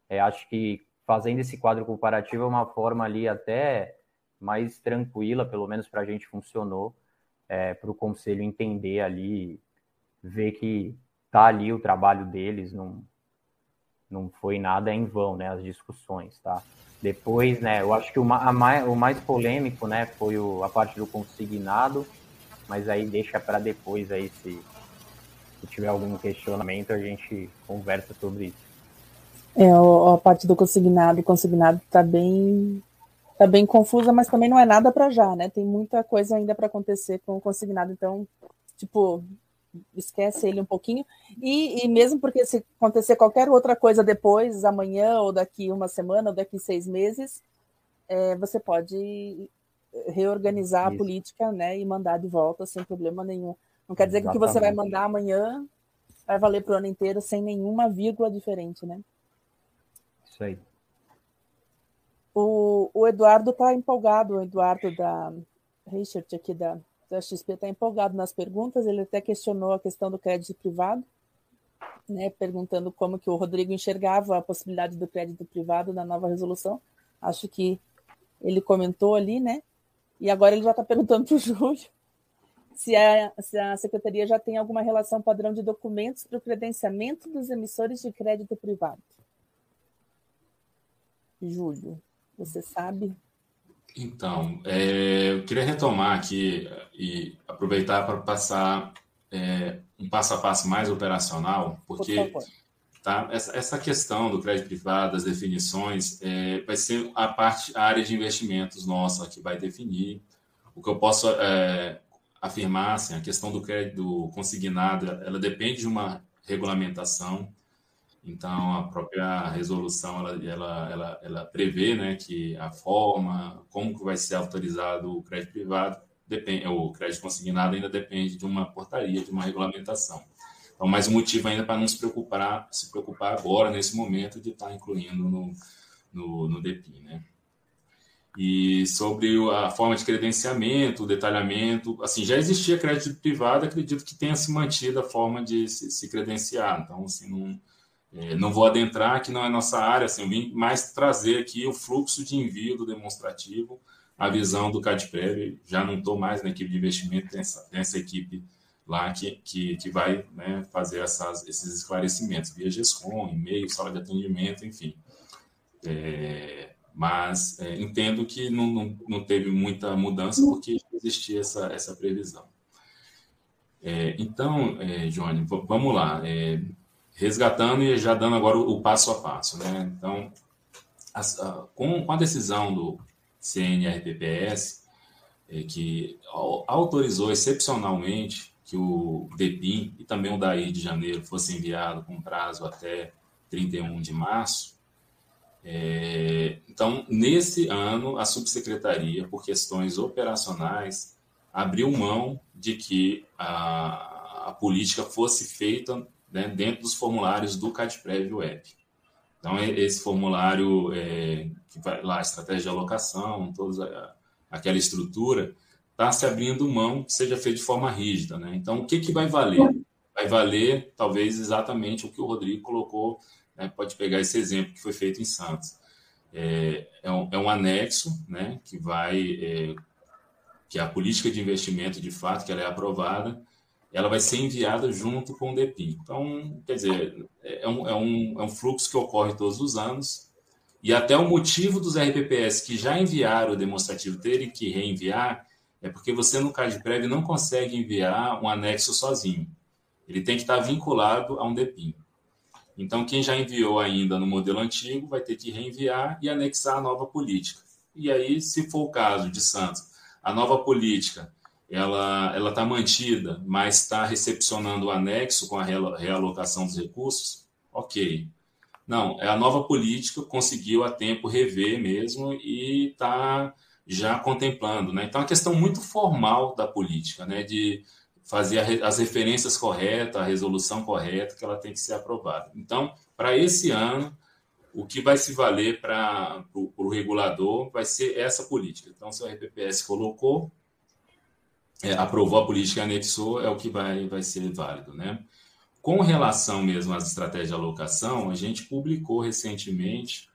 É, acho que fazendo esse quadro comparativo é uma forma ali até mais tranquila, pelo menos para a gente funcionou, é, para o conselho entender ali, ver que tá ali o trabalho deles, não, não foi nada em vão, né, as discussões, tá? Depois, né, eu acho que o, mais, o mais polêmico, né, foi o, a parte do consignado, mas aí deixa para depois aí, se, se tiver algum questionamento, a gente conversa sobre isso.
É, a parte do consignado, o consignado está bem tá bem confusa, mas também não é nada para já, né? Tem muita coisa ainda para acontecer com o consignado, então, tipo, esquece ele um pouquinho. E, e, mesmo porque se acontecer qualquer outra coisa depois, amanhã, ou daqui uma semana, ou daqui seis meses, é, você pode reorganizar Isso. a política né, e mandar de volta sem problema nenhum. Não quer dizer Exatamente. que o que você vai mandar amanhã vai valer para o ano inteiro sem nenhuma vírgula diferente, né?
Isso aí.
O, o Eduardo está empolgado, o Eduardo da Richard aqui da, da XP está empolgado nas perguntas, ele até questionou a questão do crédito privado, né, perguntando como que o Rodrigo enxergava a possibilidade do crédito privado na nova resolução. Acho que ele comentou ali, né? E agora ele já está perguntando para o Júlio se a, se a secretaria já tem alguma relação padrão de documentos para o credenciamento dos emissores de crédito privado. Júlio, você sabe?
Então, é, eu queria retomar aqui e aproveitar para passar é, um passo a passo mais operacional, porque Por tá, essa, essa, questão do crédito privado, das definições, é, vai ser a parte, a área de investimentos nossa que vai definir. O que eu posso é, afirmar, assim, a questão do crédito consignado, ela depende de uma regulamentação. Então, a própria resolução, ela, ela, ela, ela prevê né, que a forma, como que vai ser autorizado o crédito privado, depende, o crédito consignado ainda depende de uma portaria, de uma regulamentação. Então, mais um motivo ainda para não se preocupar, se preocupar agora, nesse momento, de estar incluindo no, no, no DEPI, né? E sobre a forma de credenciamento, o detalhamento, assim, já existia crédito privado, acredito que tenha se mantido a forma de se, se credenciar. Então, assim, não, é, não vou adentrar, que não é nossa área, assim, eu vim mais trazer aqui o fluxo de envio do demonstrativo, a visão do CADPREV, já não estou mais na equipe de investimento, tem essa, tem essa equipe lá que, que, que vai né, fazer essas, esses esclarecimentos, via GESCOM, e-mail, sala de atendimento, enfim. É, mas é, entendo que não, não, não, teve muita mudança porque existia essa, essa previsão. É, então, é, Johnny, vamos lá. Resgatando e já dando agora o, o passo a passo. Né? Então, a, a, com, com, a decisão do CNRPPS, é, que autorizou excepcionalmente que o DEPIM e também o DAI de janeiro fosse enviado com prazo até 31 de março, é, então, nesse ano, a subsecretaria, por questões operacionais, abriu mão de que a, a política fosse feita né, dentro dos formulários do CadPrev Web. Então, esse formulário é, que vai lá, estratégia de alocação, toda aquela estrutura, está se abrindo mão que seja feito de forma rígida. Né? Então, o que, que vai valer? Vai valer, talvez, exatamente o que o Rodrigo colocou né, pode pegar esse exemplo que foi feito em Santos. É, é, um, é um anexo né, que vai, é, que a política de investimento, de fato, que ela é aprovada, ela vai ser enviada junto com o DEPIN. Então, quer dizer, é um, é, um, é um fluxo que ocorre todos os anos, e até o motivo dos RPPS que já enviaram o demonstrativo terem que reenviar é porque você, no CADPREV, não consegue enviar um anexo sozinho. Ele tem que estar vinculado a um DEPIN. Então, quem já enviou ainda no modelo antigo vai ter que reenviar e anexar a nova política. E aí, se for o caso de Santos, a nova política ela ela está mantida, mas está recepcionando o anexo com a realocação dos recursos, ok. Não, é a nova política conseguiu a tempo rever mesmo e está já contemplando, né? Então, é uma questão muito formal da política, né? De fazer as referências corretas, a resolução correta, que ela tem que ser aprovada. Então, para esse ano, o que vai se valer para o regulador vai ser essa política. Então, se o RPPS colocou, é, aprovou a política e anexou, é o que vai, vai ser válido. Né? Com relação mesmo às estratégias de alocação, a gente publicou recentemente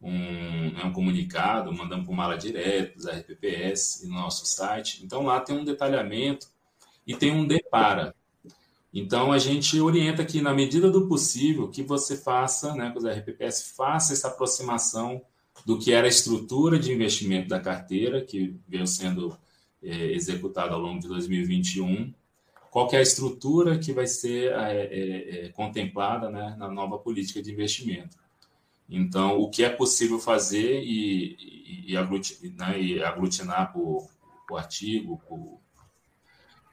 um, né, um comunicado, mandamos para Mala Direto, da RPPS, no nosso site. Então, lá tem um detalhamento e tem um depara. Então, a gente orienta que, na medida do possível, que você faça, né, os RPPS faça essa aproximação do que era a estrutura de investimento da carteira, que veio sendo é, executada ao longo de 2021, qual é a estrutura que vai ser é, é, é, contemplada né, na nova política de investimento. Então, o que é possível fazer e, e, e, aglutinar, né, e aglutinar por, por artigo, por,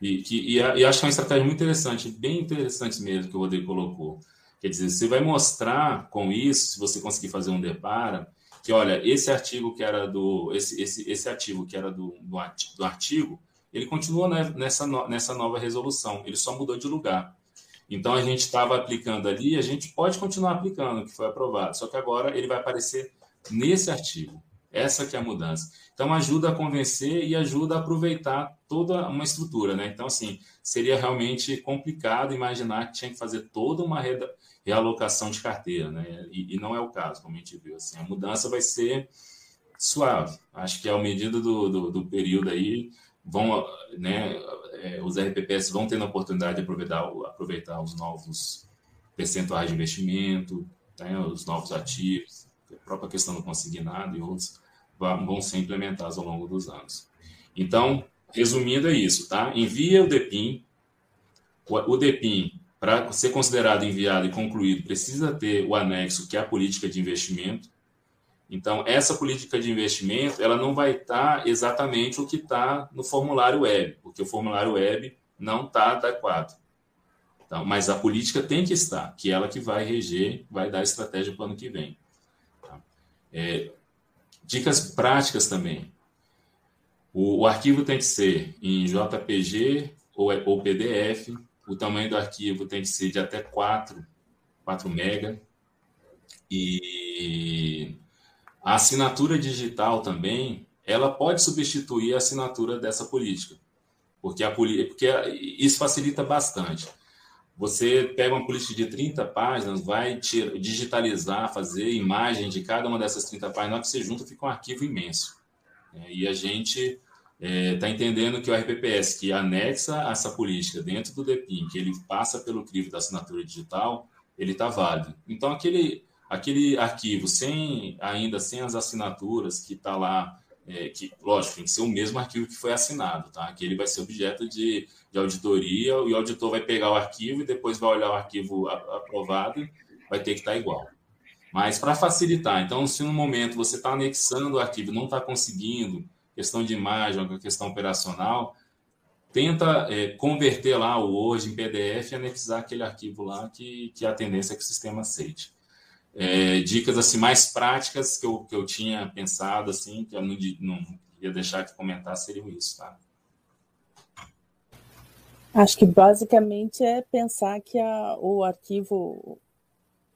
E, que, e, acho que é uma estratégia muito interessante, bem interessante mesmo, que o Rodrigo colocou. Quer dizer, você vai mostrar com isso, se você conseguir fazer um depara, que olha, esse artigo que era do. Esse, esse, esse ativo que era do, do artigo, ele continua nessa, nessa nova resolução, ele só mudou de lugar. Então a gente estava aplicando ali, a gente pode continuar aplicando que foi aprovado, só que agora ele vai aparecer nesse artigo. Essa que é a mudança. Então ajuda a convencer e ajuda a aproveitar toda uma estrutura, né? Então assim, seria realmente complicado imaginar que tinha que fazer toda uma realocação de carteira, né? E, e não é o caso, como a gente viu. Assim, a mudança vai ser suave. Acho que ao medida do, do, do período aí, vão, né, é, os RPPS vão tendo a oportunidade de aproveitar, aproveitar os novos percentuais de investimento, né, os novos ativos, a própria questão do consignado e outros vão ser implementados ao longo dos anos. Então, resumindo é isso, tá? Envia o DEPIN. O DEPIN, para ser considerado enviado e concluído, precisa ter o anexo, que é a política de investimento. Então, essa política de investimento, ela não vai estar exatamente o que está no formulário web, porque o formulário web não está adequado. Então, mas a política tem que estar, que é ela que vai reger, vai dar estratégia para o ano que vem. Tá? É, dicas práticas também. O, o, arquivo tem que ser em JPG ou, ou PDF. O tamanho do arquivo tem que ser de até 4, 4 mega. E a assinatura digital também, ela pode substituir a assinatura dessa política, porque, a, porque isso facilita bastante. Você pega uma política de 30 páginas, vai digitalizar, fazer imagem de cada uma dessas 30 páginas, que você junta, fica um arquivo imenso. É, e a gente está é, entendendo que o RPPS, que anexa essa política dentro do DEPIN, que ele passa pelo crivo da assinatura digital, ele está válido. Então, aquele, aquele arquivo sem ainda sem as assinaturas que está lá, é, que lógico tem que ser o mesmo arquivo que foi assinado, tá? Que ele vai ser objeto de, de auditoria e o auditor vai pegar o arquivo e depois vai olhar o arquivo aprovado, vai ter que estar tá igual. Mas para facilitar, então se no momento você está anexando o arquivo, não está conseguindo questão de imagem, questão operacional, tenta é, converter lá o Word em PDF e anexar aquele arquivo lá que, que a tendência é que o sistema aceite. É, dicas assim mais práticas que eu, que eu tinha pensado assim que eu não, não ia deixar de comentar seriam isso, tá?
Acho que basicamente é pensar que a, o arquivo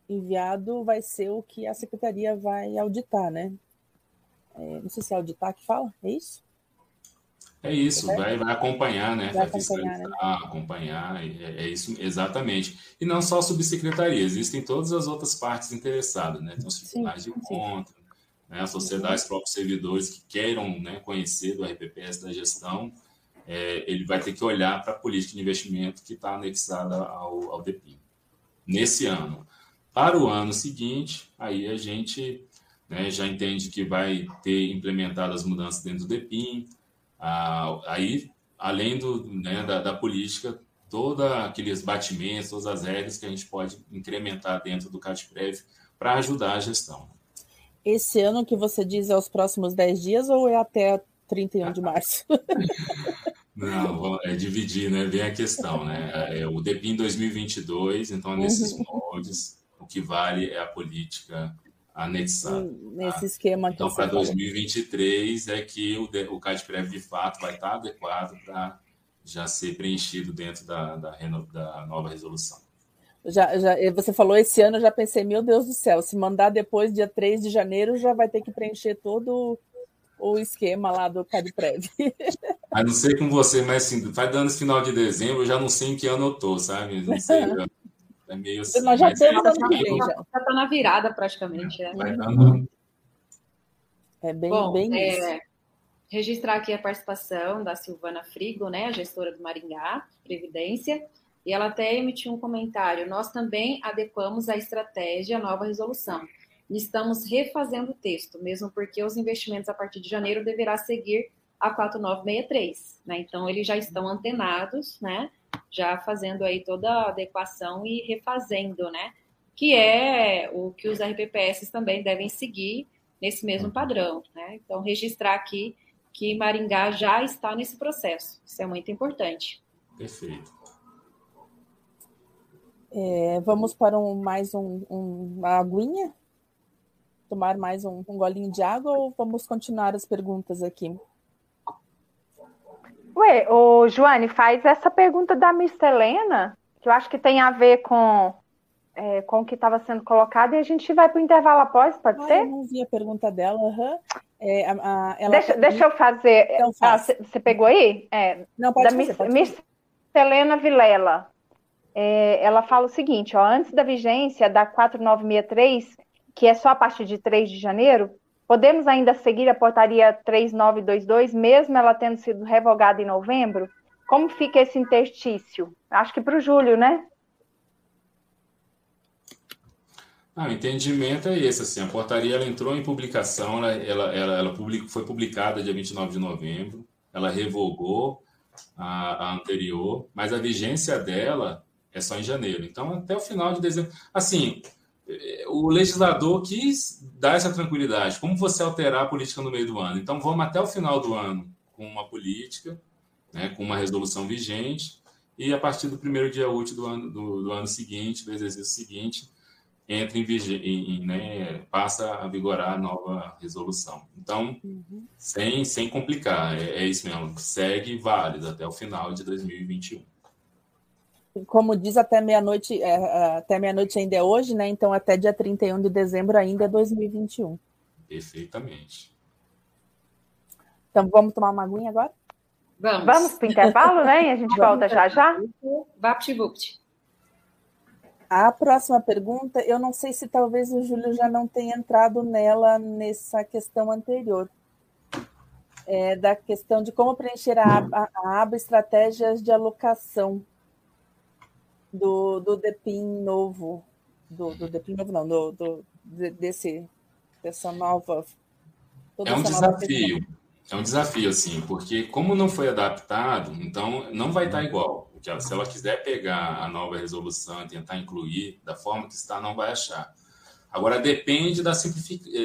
enviado vai ser o que a secretaria vai auditar, né? É, não sei se é auditar que fala, é isso?
É isso, vai, vai acompanhar, né? Vai, acompanhar, né? acompanhar é, é, isso exatamente. E não só a subsecretaria, existem todas as outras partes interessadas, né? Então, os tribunais de conta, né? a sociedade, os próprios servidores que queiram né, conhecer do RPPS da gestão, é, ele vai ter que olhar para a política de investimento que está anexada ao, ao DEPIM. Nesse ano. Para o ano seguinte, aí a gente né, já entende que vai ter implementado as mudanças dentro do DEPIM, ah, aí, além do, né, da, da, política, todos aqueles batimentos, todas as regras que a gente pode incrementar dentro do CADPREV para ajudar a gestão.
Esse ano que você diz é os próximos 10 dias ou é até 31 de março?
Não, é dividir, né? Vem a questão, né? É o DEPIN 2022, então nesses uhum. moldes, o que vale é a política anexado.
Nesse tá? esquema
Então, para 2023 é que o, o CADPREV de fato vai estar adequado para já ser preenchido dentro da, da, da nova resolução.
Já, já, você falou esse ano, eu já pensei, meu Deus do céu, se mandar depois, dia 3 de janeiro, já vai ter que preencher todo o esquema lá do CADPREV.
A não sei com você, mas assim, vai dando esse final de dezembro, eu já não sei em que ano eu tô, sabe? Não sei. É meio assim.
Nós já temos
ano que vem, já. Já tá na virada, praticamente. É,
é bem, Bom, bem
é, Registrar aqui a participação da Silvana Frigo, né, a gestora do Maringá, Previdência, e ela até emitiu um comentário. Nós também adequamos a estratégia à nova resolução. Estamos refazendo o texto, mesmo porque os investimentos a partir de janeiro deverá seguir a 4963, né? Então eles já estão antenados, né? Já fazendo aí toda a adequação e refazendo, né? Que é o que os RPPS também devem seguir nesse mesmo padrão, né? Então, registrar aqui que Maringá já está nesse processo. Isso é muito importante.
Perfeito.
É, vamos para um, mais um, um, uma aguinha? Tomar mais um, um golinho de água ou vamos continuar as perguntas aqui?
Ué, ô, Joane, faz essa pergunta da Miss Helena, que eu acho que tem a ver com, é, com o que estava sendo colocado, e a gente vai para o intervalo após, pode
ah,
ser?
Eu não vi a pergunta dela, uhum. é, a, a,
deixa, deixa, eu fazer. Então, você ah, pegou aí? É,
não, pode
da
fazer,
Miss,
pode
Miss Helena Vilela. É, ela fala o seguinte, ó, antes da vigência da 4963, que é só a partir de 3 de janeiro, podemos ainda seguir a portaria 3922, mesmo ela tendo sido revogada em novembro? Como fica esse interstício? Acho que para o Júlio, né?
Ah, o entendimento é esse, assim, a portaria ela entrou em publicação, ela, ela, ela, ela public, foi publicada dia 29 de novembro, ela revogou a, a anterior, mas a vigência dela é só em janeiro. Então, até o final de dezembro. Assim, o legislador quis dar essa tranquilidade. Como você alterar a política no meio do ano? Então, vamos até o final do ano com uma política, né, com uma resolução vigente, e a partir do primeiro dia útil do ano, do, do ano seguinte, do exercício seguinte, entra em, em né, passa a vigorar a nova resolução. Então, uhum. sem, sem complicar, é, é isso mesmo, segue válido até o final de 2021
como diz, até meia-noite, é, é, até meia-noite ainda é hoje, né? Então até dia 31 de dezembro ainda é 2021.
Perfeitamente.
Então vamos tomar uma aguinha agora?
Vamos. Vamos para o intervalo, né? E a gente volta já já.
Vapt-vupt.
A próxima pergunta, eu não sei se talvez o Júlio já não tenha entrado nela nessa questão anterior. É da questão de como preencher a aba, a aba estratégias de alocação do, do Depin novo, do, do Depin novo não, do, do, desse, dessa nova...
É um desafio, é um desafio, assim, porque como não foi adaptado, então não vai estar igual. Porque se ela quiser pegar a nova resolução e tentar incluir da forma que está, não vai achar. Agora, depende da,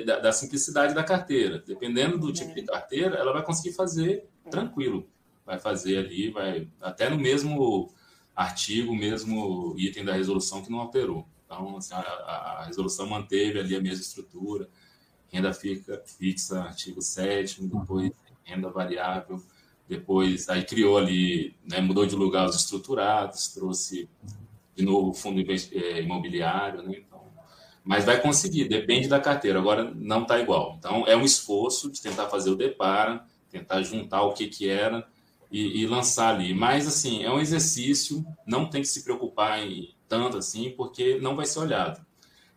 da, da simplicidade da carteira. Dependendo do tipo de carteira, ela vai conseguir fazer tranquilo. Vai fazer ali, vai até no mesmo artigo, mesmo item da resolução que não alterou. Então, assim, a, a, resolução manteve ali a mesma estrutura, renda fica, fixa, artigo 7 depois renda variável, depois aí criou ali, né, mudou de lugar os estruturados, trouxe de novo o fundo é, imobiliário, né, então, mas vai conseguir, depende da carteira, agora não está igual. Então, é um esforço de tentar fazer o depara, tentar juntar o que, que era, e, e, lançar ali. Mas, assim, é um exercício, não tem que se preocupar em tanto assim, porque não vai ser olhado.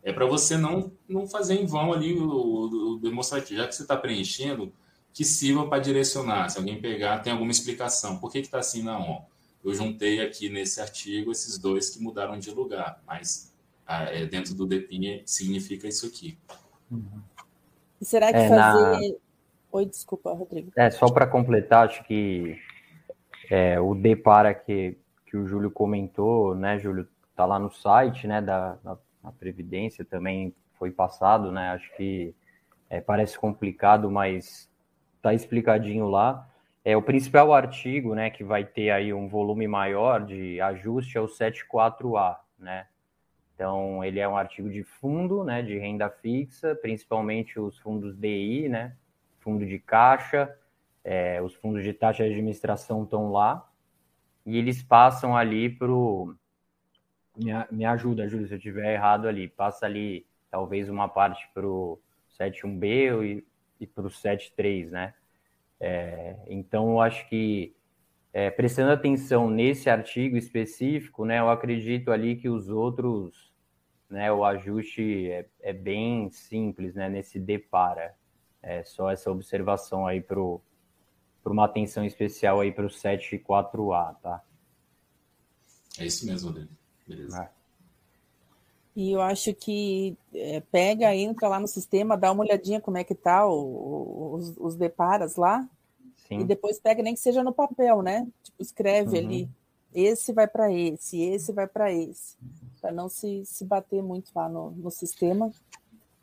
É para você não, não fazer em vão ali o, o, o demonstrativo, já que você está preenchendo, que sirva para direcionar. Se alguém pegar, tem alguma explicação. Por que está assim? Não, eu juntei aqui nesse artigo esses dois que mudaram de lugar, mas ah, é, dentro do DEPIN significa isso aqui.
E será que é, fazer. Na... Oi, desculpa, Rodrigo.
É, só para completar, acho que é, o Depara que, que o Júlio comentou, né, Júlio, tá lá no site, né, da, da, da Previdência também foi passado, né, acho que é, parece complicado, mas tá explicadinho lá. É, o principal artigo, né, que vai ter aí um volume maior de ajuste é o 74A, né, então, ele é um artigo de fundo, né, de renda fixa, principalmente os fundos DI, né, fundo de caixa, é, os fundos de taxa de administração estão lá e eles passam ali para o. Me, me ajuda, Júlio, se eu estiver errado ali. Passa ali, talvez, uma parte para o 71B e, e para o 73, né? É, então, eu acho que, é, prestando atenção nesse artigo específico, né, eu acredito ali que os outros, né, o ajuste é, é bem simples, né, nesse depara. É só essa observação aí para o por uma atenção especial aí para o 74A, tá?
É isso mesmo, Dani. Beleza. É.
E eu acho que é, pega, entra lá no sistema, dá uma olhadinha como é que tá o, os, os deparas lá, Sim. e depois pega, nem que seja no papel, né? Tipo, escreve uhum. ali, esse vai para esse, esse vai para esse, para não se, se bater muito lá no, no sistema.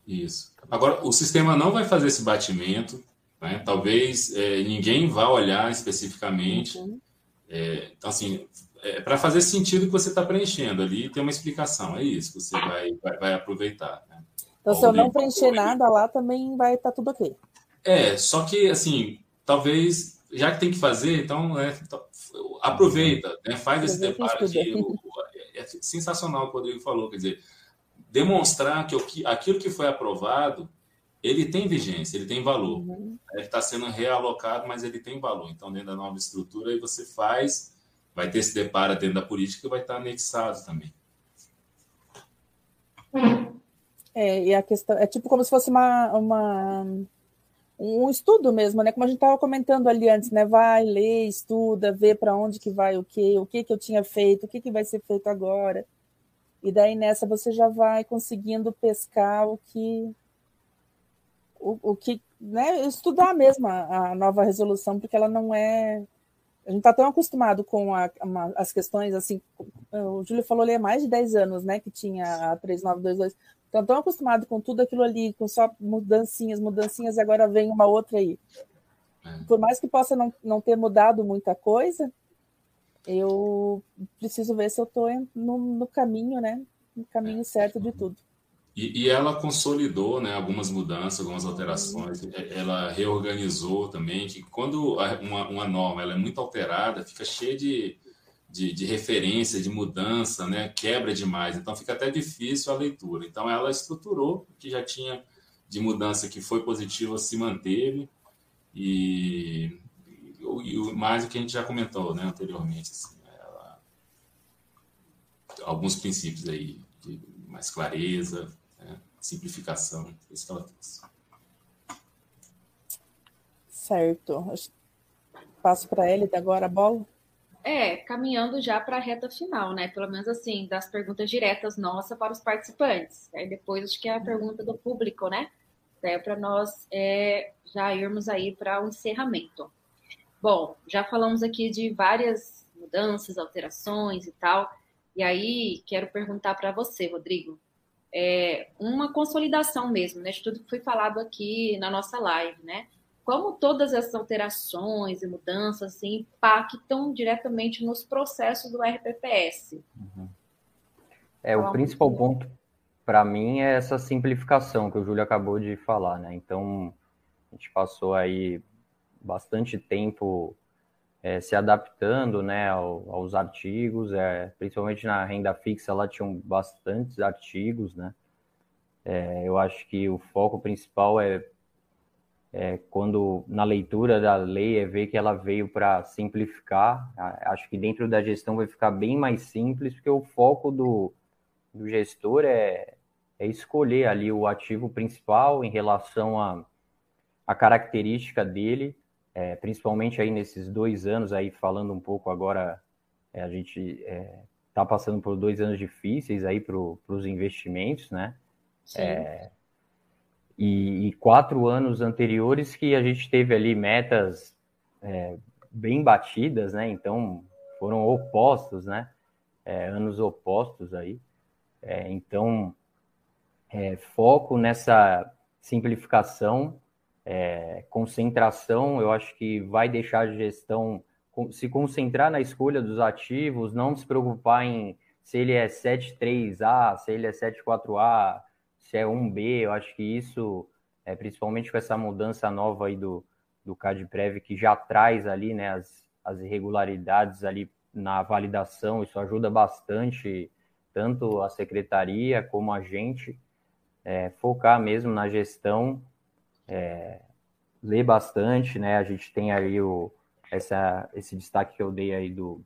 Isso. Agora, o sistema não vai fazer esse batimento, né? Talvez é, ninguém vá olhar especificamente. Uhum. É, então, assim, é para fazer sentido que você está preenchendo ali, tem uma explicação, é isso que você vai, vai, vai aproveitar. Né?
Então, se eu não preencher nada lá, também vai estar tá tudo ok.
É, só que, assim, talvez, já que tem que fazer, então, né, aproveita, né, faz esse deparo aqui. É sensacional o que o Rodrigo falou, quer dizer, demonstrar que aquilo que foi aprovado ele tem vigência, ele tem valor. Uhum. Ele está sendo realocado, mas ele tem valor. Então, dentro da nova estrutura, aí você faz, vai ter esse deparo dentro da política e vai estar anexado também.
É, e a questão é tipo como se fosse uma, uma um estudo mesmo, né? Como a gente estava comentando ali antes, né? Vai, lê, estuda, vê para onde que vai o que, o que que eu tinha feito, o que que vai ser feito agora. E daí nessa você já vai conseguindo pescar o que o, o que, né, estudar mesmo a, a, nova resolução, porque ela não é. A gente está tão acostumado com a, a, as questões, assim, o Júlio falou ali há mais de 10 anos, né, que tinha a 3922. Então, tão acostumado com tudo aquilo ali, com só mudancinhas, mudancinhas, e agora vem uma outra aí. É. Por mais que possa não, não ter mudado muita coisa, eu preciso ver se eu estou no, no caminho, né, no caminho certo de tudo.
E, e, ela consolidou né, algumas mudanças, algumas alterações, ela reorganizou também, que quando uma, uma norma ela é muito alterada, fica cheia de, de, de, referência, de mudança, né, quebra demais, então fica até difícil a leitura. Então ela estruturou o que já tinha de mudança que foi positiva, se manteve, e, e, mais o que a gente já comentou né, anteriormente, assim, ela, alguns princípios aí de mais clareza, simplificação. Isso que ela fez.
Certo. Passo para ele agora a bola.
É, caminhando já para a reta final, né? Pelo menos assim, das perguntas diretas nossa para os participantes. Aí depois acho que é a pergunta do público, né? É para nós é, já irmos aí para o encerramento. Bom, já falamos aqui de várias mudanças, alterações e tal. E aí quero perguntar para você, Rodrigo é, uma consolidação mesmo, né, de tudo que foi falado aqui na nossa live, né? Como todas essas alterações e mudanças assim, impactam diretamente nos processos do RPPS. Uhum.
É, o principal ponto para mim é essa simplificação que o Júlio acabou de falar, né? Então, a gente passou aí bastante tempo é, se adaptando né, ao, aos artigos, é, principalmente na renda fixa, lá tinham bastantes artigos, né? É, eu acho que o foco principal é, é, quando na leitura da lei é ver que ela veio para simplificar. Acho que dentro da gestão vai ficar bem mais simples, porque o foco do, do gestor é, é escolher ali o ativo principal em relação à a, a característica dele é, principalmente aí nesses dois anos aí falando um pouco agora é, a gente está é, passando por dois anos difíceis aí para os investimentos, né? É, e, e, quatro anos anteriores que a gente teve ali metas é, bem batidas, né? Então foram opostos, né? Anos opostos aí. então foco nessa simplificação é, concentração, eu acho que vai deixar a gestão se concentrar na escolha dos ativos, não se preocupar em se ele é 73A, se ele é 74A, se é 1B, eu acho que isso, é, principalmente com essa mudança nova aí do, do CADPREV, que já traz ali né, as, as irregularidades ali na validação, isso ajuda bastante tanto a secretaria como a gente, é, focar mesmo na gestão é, ler bastante, né? A gente tem aí o, essa, esse destaque que eu dei aí do,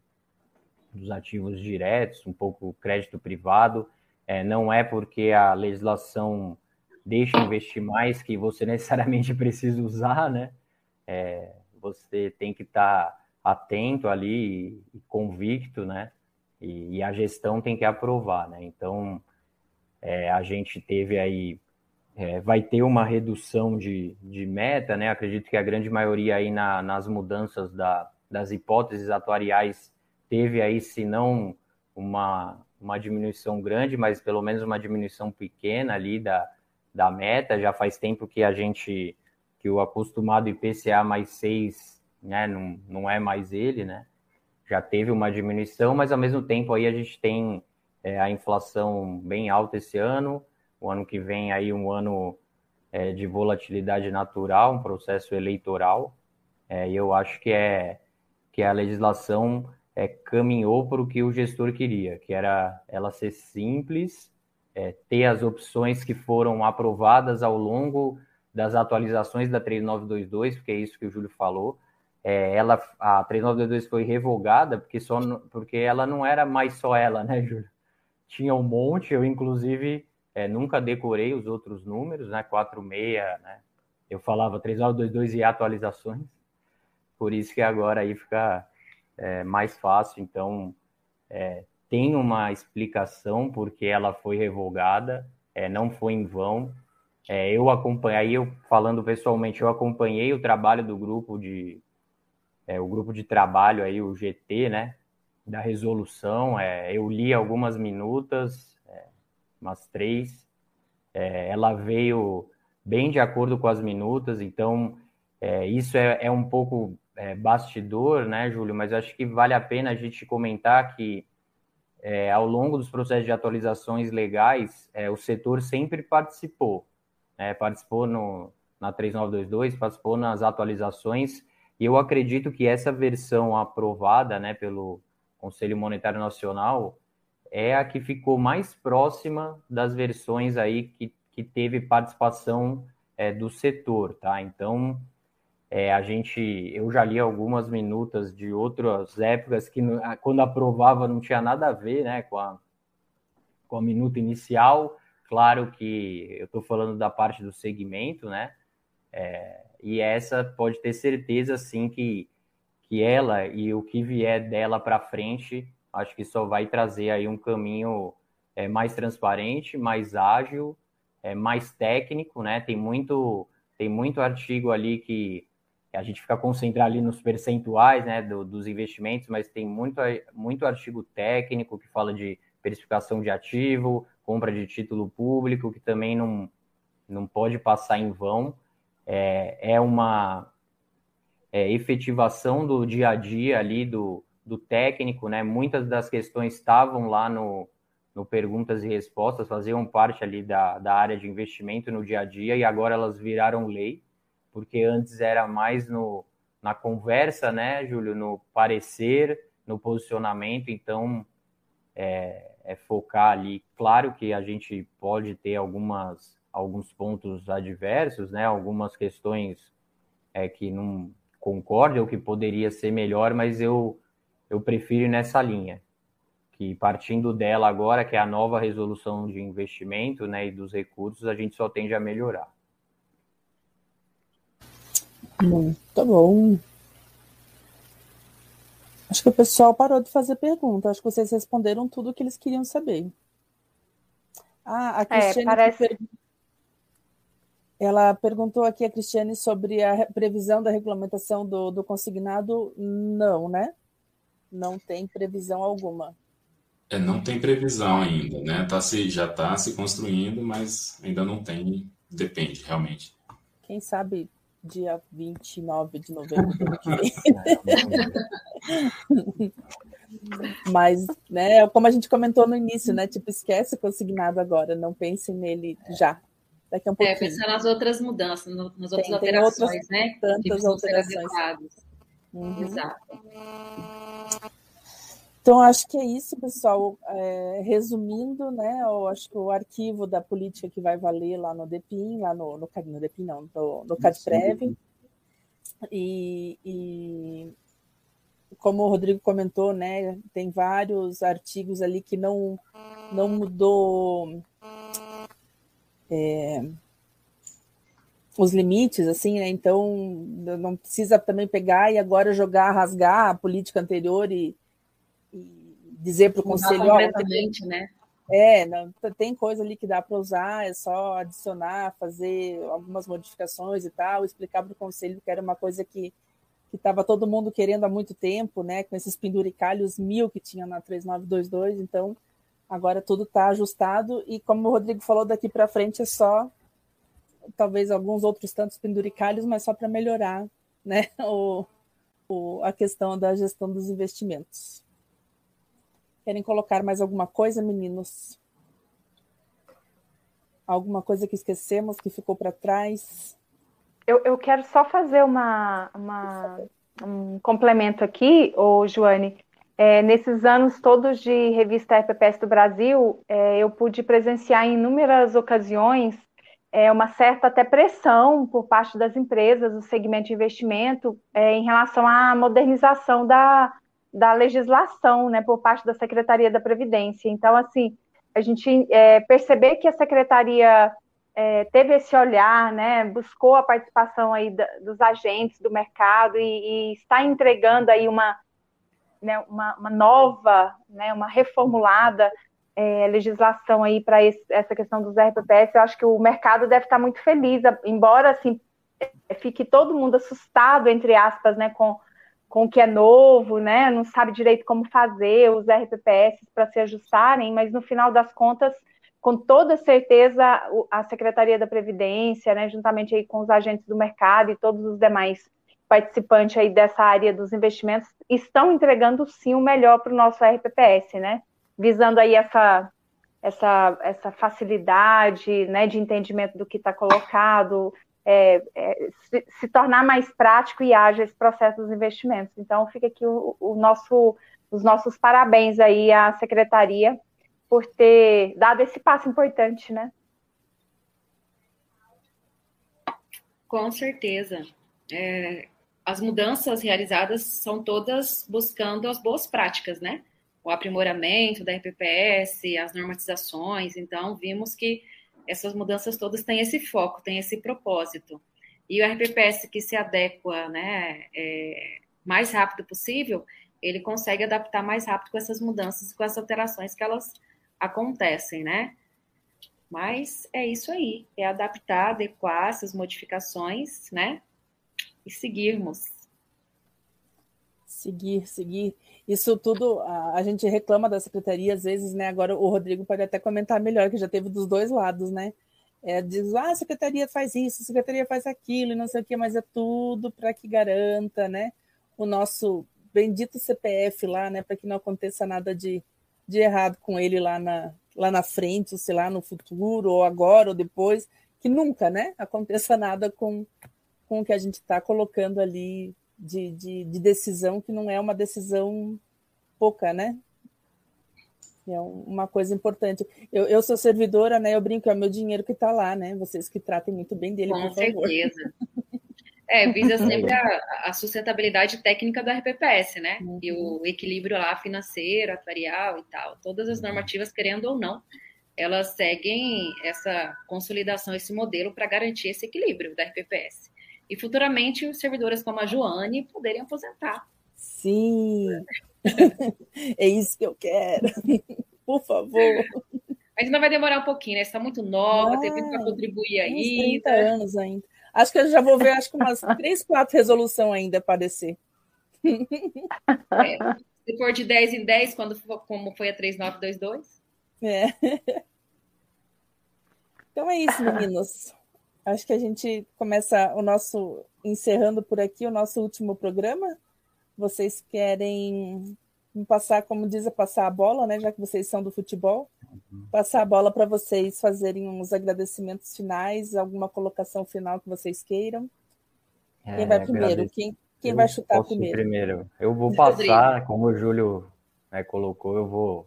dos ativos diretos, um pouco crédito privado. É, não é porque a legislação deixa investir mais que você necessariamente precisa usar, né? É, você tem que estar tá atento ali e, convicto, né? E, e, a gestão tem que aprovar, né? Então, é, a gente teve aí é, vai ter uma redução de, de meta, né? Acredito que a grande maioria aí na, nas mudanças da, das hipóteses atuariais teve aí, se não uma, uma diminuição grande, mas pelo menos uma diminuição pequena ali da, da meta. Já faz tempo que a gente, que o acostumado IPCA mais 6, né, não, não é mais ele, né? já teve uma diminuição, mas ao mesmo tempo aí a gente tem é, a inflação bem alta esse ano, o ano que vem aí um ano é, de volatilidade natural, um processo eleitoral, é, eu acho que é que a legislação é, caminhou para o que o gestor queria, que era ela ser simples, é, ter as opções que foram aprovadas ao longo das atualizações da 3922, porque é isso que o Júlio falou. É, ela, a 3922 foi revogada porque, só, porque ela não era mais só ela, né, Júlio? Tinha um monte, eu inclusive é, nunca decorei os outros números, né, 46, né? Eu falava 3922 e atualizações, por isso que agora aí fica é, mais fácil. Então, é, tem uma explicação porque ela foi revogada, é, não foi em vão. É, eu acompanhei, eu falando pessoalmente, eu acompanhei o trabalho do grupo de é, o grupo de trabalho aí, o GT, né, da resolução. É, eu li algumas minutas, umas três. É, ela veio bem de acordo com as minutas, então é, isso é, é, um pouco bastidor, né, Júlio? Mas acho que vale a pena a gente comentar que ao longo dos processos de atualizações legais, o setor sempre participou é, participou no, na 3922, participou nas atualizações, e eu acredito que essa versão aprovada né, pelo Conselho Monetário Nacional é a que ficou mais próxima das versões aí que, que teve participação é, do setor, tá? Então, é, a gente, eu já li algumas minutas de outras épocas que quando aprovava não tinha nada a ver, né, com a, com a minuta inicial, Claro que eu estou falando da parte do segmento, né? É, e essa pode ter certeza, sim, que, que ela e o que vier dela para frente, acho que só vai trazer aí um caminho é, mais transparente, mais ágil, é, mais técnico, né? Tem muito, tem muito artigo ali que a gente fica concentrado ali nos percentuais, né, do, dos investimentos, mas tem muito, muito artigo técnico que fala de precificação de ativo, compra de título público, que também não, não pode passar em vão. É, é uma é, efetivação do dia a dia ali do, do técnico, né? Muitas das questões estavam lá no, no perguntas e respostas, faziam parte ali da, da área de investimento no dia a dia e agora elas viraram lei, porque antes era mais no, na conversa, né, Júlio, no parecer, no posicionamento, então é, é focar ali. Claro que a gente pode ter algumas, alguns pontos adversos, né? Algumas questões é, que não concordam ou que poderia ser melhor, mas eu, eu prefiro nessa linha. Que partindo dela agora, que é a nova resolução de investimento né, e dos recursos, a gente só tende a melhorar.
Muito tá bom. Acho que o pessoal parou de fazer pergunta. Acho que vocês responderam tudo o que eles queriam saber. Ah, a é, Cristiane. É, parece... Ela perguntou aqui a Cristiane sobre a previsão da regulamentação do, do consignado. Não, né? Não tem previsão alguma.
É, não tem previsão ainda, né? Tá se, já está se construindo, mas ainda não tem. Depende, realmente.
Quem sabe dia 29 de novembro Mas, né, como a gente comentou no início, né? Tipo, esquece o consignado agora, não pense nele já. Daqui a um é, pouquinho.
É, pensar nas outras mudanças, nas outras tem, alterações, tem outras, né?
Tantas alterações.
Uhum. Exato.
Então, acho que é isso, pessoal. É, resumindo, né, eu acho que o arquivo da política que vai valer lá no DEPIN, lá no, no, no DEPIN, não, no, no CADPREV, e, e, como o Rodrigo comentou, né, tem vários artigos ali que não, não mudou é, os limites, assim, né, então não precisa também pegar e agora jogar, rasgar a política anterior e dizer para o conselho.
Completamente, né?
É, não, tem coisa ali que dá para usar, é só adicionar, fazer algumas modificações e tal, explicar para o conselho que era uma coisa que estava todo mundo querendo há muito tempo, né? Com esses penduricalhos mil que tinha na 3922, então agora tudo está ajustado e como o Rodrigo falou, daqui para frente é só talvez alguns outros tantos penduricalhos, mas só para melhorar né, o, o, a questão da gestão dos investimentos. Querem colocar mais alguma coisa, meninos? Alguma coisa que esquecemos, que ficou para trás?
Eu, eu, quero só fazer uma, uma, um complemento aqui, ô Joane. É, nesses anos todos de revista RPPS do Brasil, é, eu pude presenciar em inúmeras ocasiões é, uma certa até pressão por parte das empresas do segmento de investimento é, em relação à modernização da, da legislação, né, por parte da Secretaria da Previdência. Então, assim, a gente é, perceber que a Secretaria é, teve esse olhar, né, buscou a participação aí da, dos agentes do mercado e, e, está entregando aí uma, né, uma, uma nova, né, uma reformulada é, legislação aí para essa questão dos RPPS, eu acho que o mercado deve estar muito feliz, embora assim é, fique todo mundo assustado, entre aspas, né, com, com o que é novo, né, não sabe direito como fazer os RPPS para se ajustarem, mas no final das contas, com toda certeza, a Secretaria da Previdência, né, juntamente aí com os agentes do mercado e todos os demais participantes aí dessa área dos investimentos, estão entregando sim o melhor para o nosso RPPS, né, visando aí essa, essa, essa facilidade né, de entendimento do que está colocado, é, é, se, se, tornar mais prático e ágil esse processo dos investimentos. Então, fica aqui o, o nosso, os nossos parabéns aí à secretaria por ter dado esse passo importante, né?
Com certeza. É, as mudanças realizadas são todas buscando as boas práticas, né? O aprimoramento da RPPS, as normatizações. Então, vimos que essas mudanças todas têm esse foco, têm esse propósito. E o RPPS que se adequa né, é, mais rápido possível, ele consegue adaptar mais rápido com essas mudanças, com essas alterações que elas acontecem, né? Mas é isso aí, é adaptar, adequar essas modificações, né? E seguirmos.
Seguir, seguir. Isso tudo a, a, gente reclama da secretaria às vezes, né? Agora o Rodrigo pode até comentar melhor, que já teve dos dois lados, né? É, diz, ah, a secretaria faz isso, a secretaria faz aquilo, e não sei o que, mas é tudo para que garanta, né? O nosso bendito CPF lá, né? Para que não aconteça nada de, de errado com ele lá na, lá na frente, ou sei lá, no futuro, ou agora, ou depois, que nunca, né? Aconteça nada com, com o que a gente está colocando ali de, de, de, decisão que não é uma decisão pouca, né? É uma coisa importante. Eu, eu sou servidora, né? Eu brinco, é o meu dinheiro que está lá, né? Vocês que tratem muito bem dele,
Com certeza. É, visa sempre a, a, sustentabilidade técnica da RPPS, né? Uhum. E o equilíbrio lá financeiro, atuarial e tal. Todas as normativas, querendo ou não, elas seguem essa consolidação, esse modelo para garantir esse equilíbrio da RPPS e futuramente os servidores como a Joane poderem aposentar.
Sim, é isso que eu quero. Por favor.
Ainda vai demorar um pouquinho, né? Está muito nova, tem muito para contribuir aí.
30 anos ainda. Acho que eu já vou ver acho que umas três, quatro resoluções ainda para descer.
É, se for de 10 em 10, quando como foi a 3922.
É. Então é isso, meninos. Acho que a gente começa o nosso encerrando por aqui o nosso último programa. Vocês querem passar, como diz, passar a bola, né? Já que vocês são do futebol, passar a bola para vocês fazerem uns agradecimentos finais, alguma colocação final que vocês queiram. É, quem vai primeiro? Quem, quem vai chutar primeiro?
primeiro? Eu vou passar, como o Júlio né, colocou, eu vou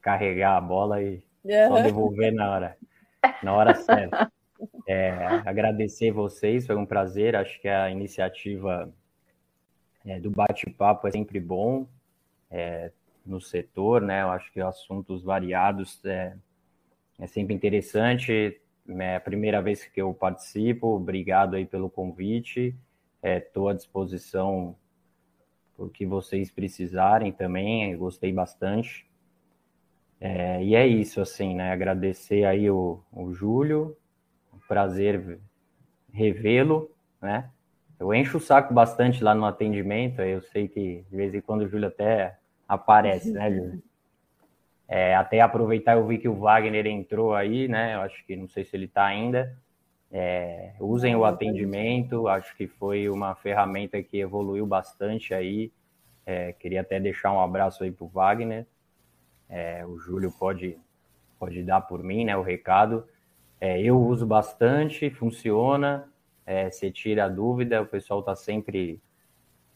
carregar a bola e uhum. só devolver na hora, na hora certa. É, agradecer vocês, foi um prazer. Acho que a iniciativa é, do bate-papo é sempre bom é, no setor, né? Eu acho que assuntos variados é, é sempre interessante. É a primeira vez que eu participo. Obrigado aí pelo convite. Estou à disposição por que vocês precisarem também. Gostei bastante. É, e é isso, assim, né? Agradecer aí o, o Júlio, prazer revê-lo, né? Eu encho o saco bastante lá no atendimento, eu sei que de vez em quando o Júlio até aparece, né, Júlio? É, até aproveitar, eu vi que o Wagner entrou aí, né? Eu acho que não sei se ele está ainda. É, usem o atendimento, acho que foi uma ferramenta que evoluiu bastante aí. É, queria até deixar um abraço aí para o Wagner. É, o Júlio pode, pode dar por mim né, o recado. É, eu uso bastante, funciona. É, você tira a dúvida, o pessoal está sempre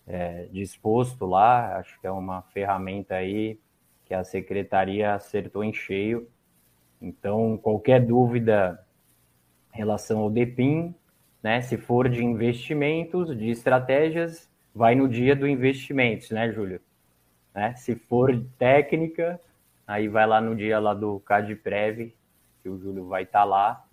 é, disposto lá. Acho que é uma ferramenta aí que a secretaria acertou em cheio. Então, qualquer dúvida em relação ao DEPIN, né, se for de investimentos, de estratégias, vai no dia do investimentos, né, Júlio? Né? Se for técnica, aí vai lá no dia lá do CADPREV, que o Júlio vai estar tá lá,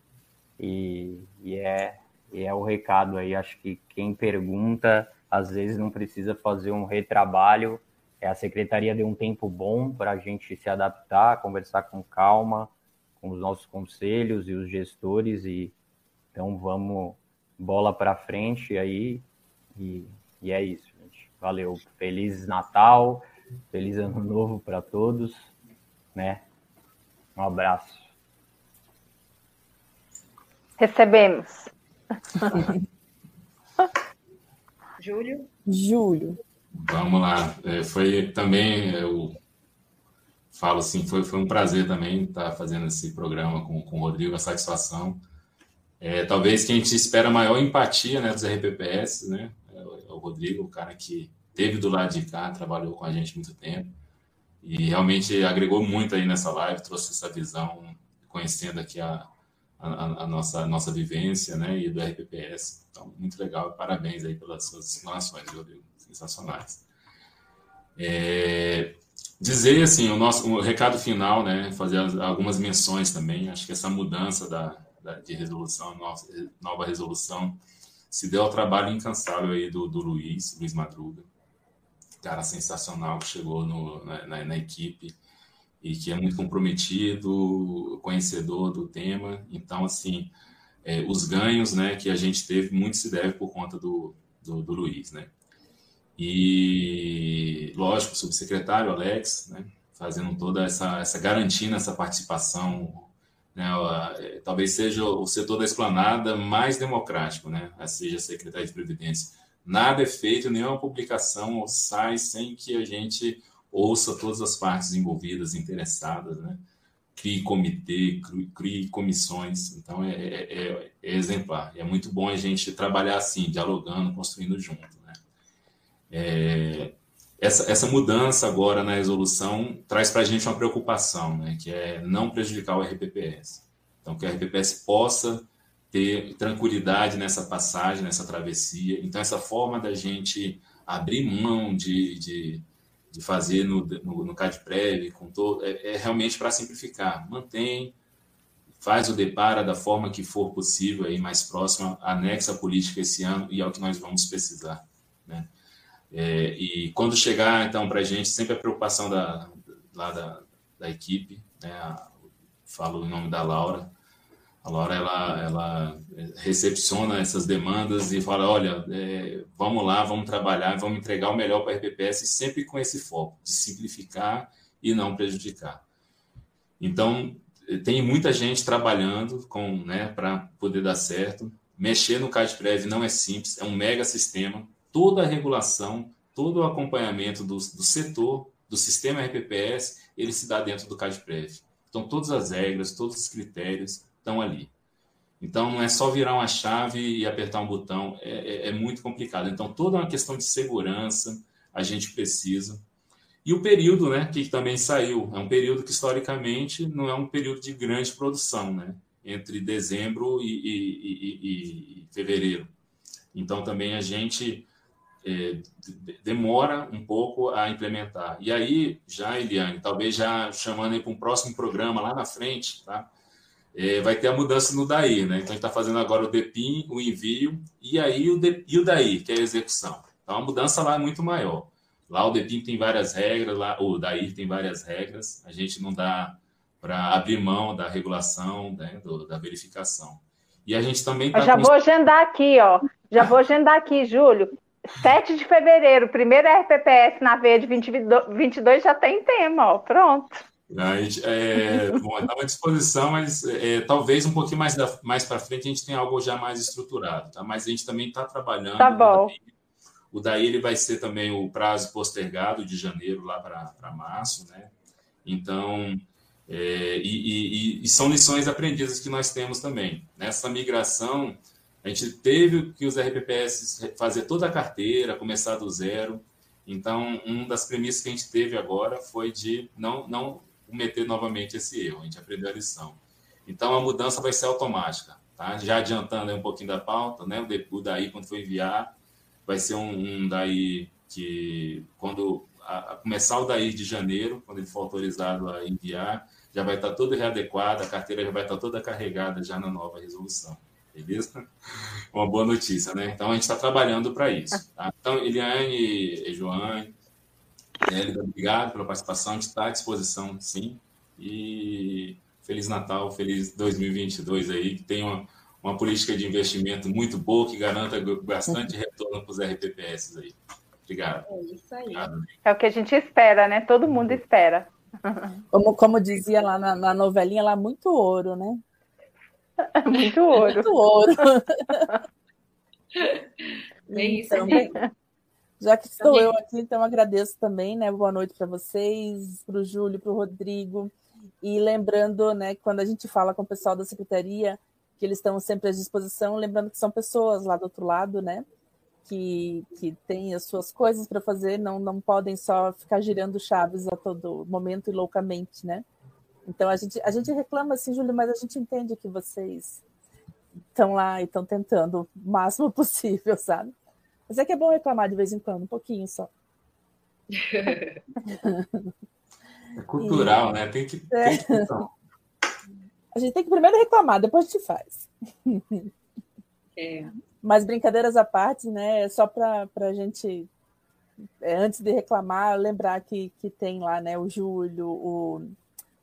e, e, é, e é o recado aí. Acho que quem pergunta, às vezes não precisa fazer um retrabalho, é, a secretaria deu um tempo bom para a gente se adaptar, conversar com calma, com os nossos conselhos e os gestores e então vamos bola para frente aí e, e é isso. Valeu, feliz Natal, feliz Ano Novo para todos, né? Um abraço.
Recebemos.
Júlio.
Júlio.
Vamos lá. É, foi também eu falo assim, foi, foi um prazer também estar fazendo esse programa com, com o Rodrigo, a satisfação. É, talvez quem te espera maior empatia né, dos RPPS, né? É o, é o Rodrigo, o cara que teve do lado de cá, trabalhou com a gente muito tempo e realmente agregou muito aí nessa live, trouxe essa visão, conhecendo aqui a, a, a nossa, a nossa vivência, né, e do RPPS. Então, muito legal, parabéns aí pelas suas explanações, Rodrigo, sensacionais. É, dizer assim o nosso o recado final né fazer algumas menções também acho que essa mudança da, da de resolução nossa nova resolução se deu ao trabalho incansável aí do, do Luiz Luiz Madruga cara sensacional que chegou no, na, na, na equipe e que é muito comprometido conhecedor do tema então assim é, os ganhos né que a gente teve muito se deve por conta do, do, do Luiz né e, lógico, o subsecretário Alex, né, fazendo toda essa, essa garantia essa participação. Né, é, talvez seja o setor da esplanada mais democrático, né, seja a Secretaria de Previdência. Nada é feito, nenhuma publicação sai sem que a gente ouça todas as partes envolvidas, interessadas, né? crie comitê, crie comissões. Então, é, é, é, é exemplar. E é muito bom a gente trabalhar assim, dialogando, construindo junto. É, essa, essa mudança agora na resolução traz para a gente uma preocupação, né, que é não prejudicar o RPPS. Então, que o RPPS possa ter tranquilidade nessa passagem, nessa travessia. Então, essa forma da gente abrir mão de, de, de fazer no, no, no CADPREV, com todo, é, é realmente para simplificar. Mantém, faz o depara da forma que for possível, aí mais próxima, anexa a política esse ano e é o que nós vamos precisar. Né? É, e quando chegar, então, para a gente, sempre a preocupação da, lá da, da equipe, né? falo em nome da Laura. A Laura, ela, ela recepciona essas demandas e fala, olha, é, vamos lá, vamos trabalhar, vamos entregar o melhor para a RPPS, sempre com esse foco de simplificar e não prejudicar. Então, tem muita gente trabalhando com, né, para poder dar certo. Mexer no CADPREV não é simples, é um mega sistema, toda a regulação, todo o acompanhamento do, do setor, do sistema RPPS, ele se dá dentro do CADPREV. Então, todas as regras, todos os critérios estão ali. Então, não é só virar uma chave e apertar um botão, é, é, é muito complicado. Então, toda uma questão de segurança a gente precisa. E o período, né, que também saiu, é um período que historicamente não é um período de grande produção, né, entre dezembro e, e, e, e fevereiro. Então, também a gente é, demora um pouco a implementar. E aí, já, Eliane, talvez já chamando para um próximo programa lá na frente, tá? É, vai ter a mudança no DAI, né? Então, a gente está fazendo agora o DEPIN, o envio, e aí o, de, e o DAI, que é a execução. Então, a mudança lá é muito maior. Lá o DEPIN tem várias regras, lá o DAI tem várias regras, a gente não dá para abrir mão da regulação, né, do, da verificação. E a gente também
tá Já vou agendar aqui, ó. Já vou agendar aqui, Júlio. 7 de fevereiro, primeiro RPPS na veia de 2022 já tem tema, ó, pronto.
A gente, é, bom, está à disposição, mas é, talvez um pouquinho mais, mais para frente a gente tenha algo já mais estruturado, tá? Mas a gente também está trabalhando.
Tá bom.
O daí ele vai ser também o prazo postergado de janeiro lá para março, né? Então, é, e, e, e, são lições aprendidas que nós temos também. Nessa migração, a gente teve que os RPPS fazer toda a carteira, começar do zero. Então, uma das premissas que a gente teve agora foi de não, não cometer novamente esse erro. A gente aprendeu a lição. Então, a mudança vai ser automática. Tá? Já adiantando um pouquinho da pauta, né? o daí, quando for enviar, vai ser um, um daí que, quando a, a começar o daí de janeiro, quando ele for autorizado a enviar, já vai estar todo readequado, a carteira já vai estar toda carregada já na nova resolução. Beleza? Uma boa notícia, né? Então a gente está trabalhando para isso. Tá? Então, Eliane, Joane, Hélida, obrigado pela participação, a gente está à disposição, sim. E Feliz Natal, feliz 2022 aí, que tenha uma, uma política de investimento muito boa, que garanta bastante retorno para os RPPS aí. Obrigado.
É isso aí. Obrigado. É o que a gente espera, né? Todo mundo espera.
Como, como dizia lá na, na novelinha, lá muito ouro, né?
Muito ouro.
Muito ouro.
É isso, então, bem,
já que estou eu aqui, então agradeço também, né? Boa noite para vocês, para o Júlio, para o Rodrigo. E lembrando, né, quando a gente fala com o pessoal da secretaria, que eles estão sempre à disposição, lembrando que são pessoas lá do outro lado, né? Que, que têm as suas coisas para fazer, não, não podem só ficar girando chaves a todo momento e loucamente, né? Então a gente, a gente reclama assim, Júlio, mas a gente entende que vocês estão lá e estão tentando o máximo possível, sabe? Mas é que é bom reclamar de vez em quando, um pouquinho só.
É cultural, e... né? Tem que. É. Tem que...
A gente tem que primeiro reclamar, depois a gente faz.
É.
Mas brincadeiras à parte, né? Só para a gente, é, antes de reclamar, lembrar que, que tem lá né, o Júlio, o,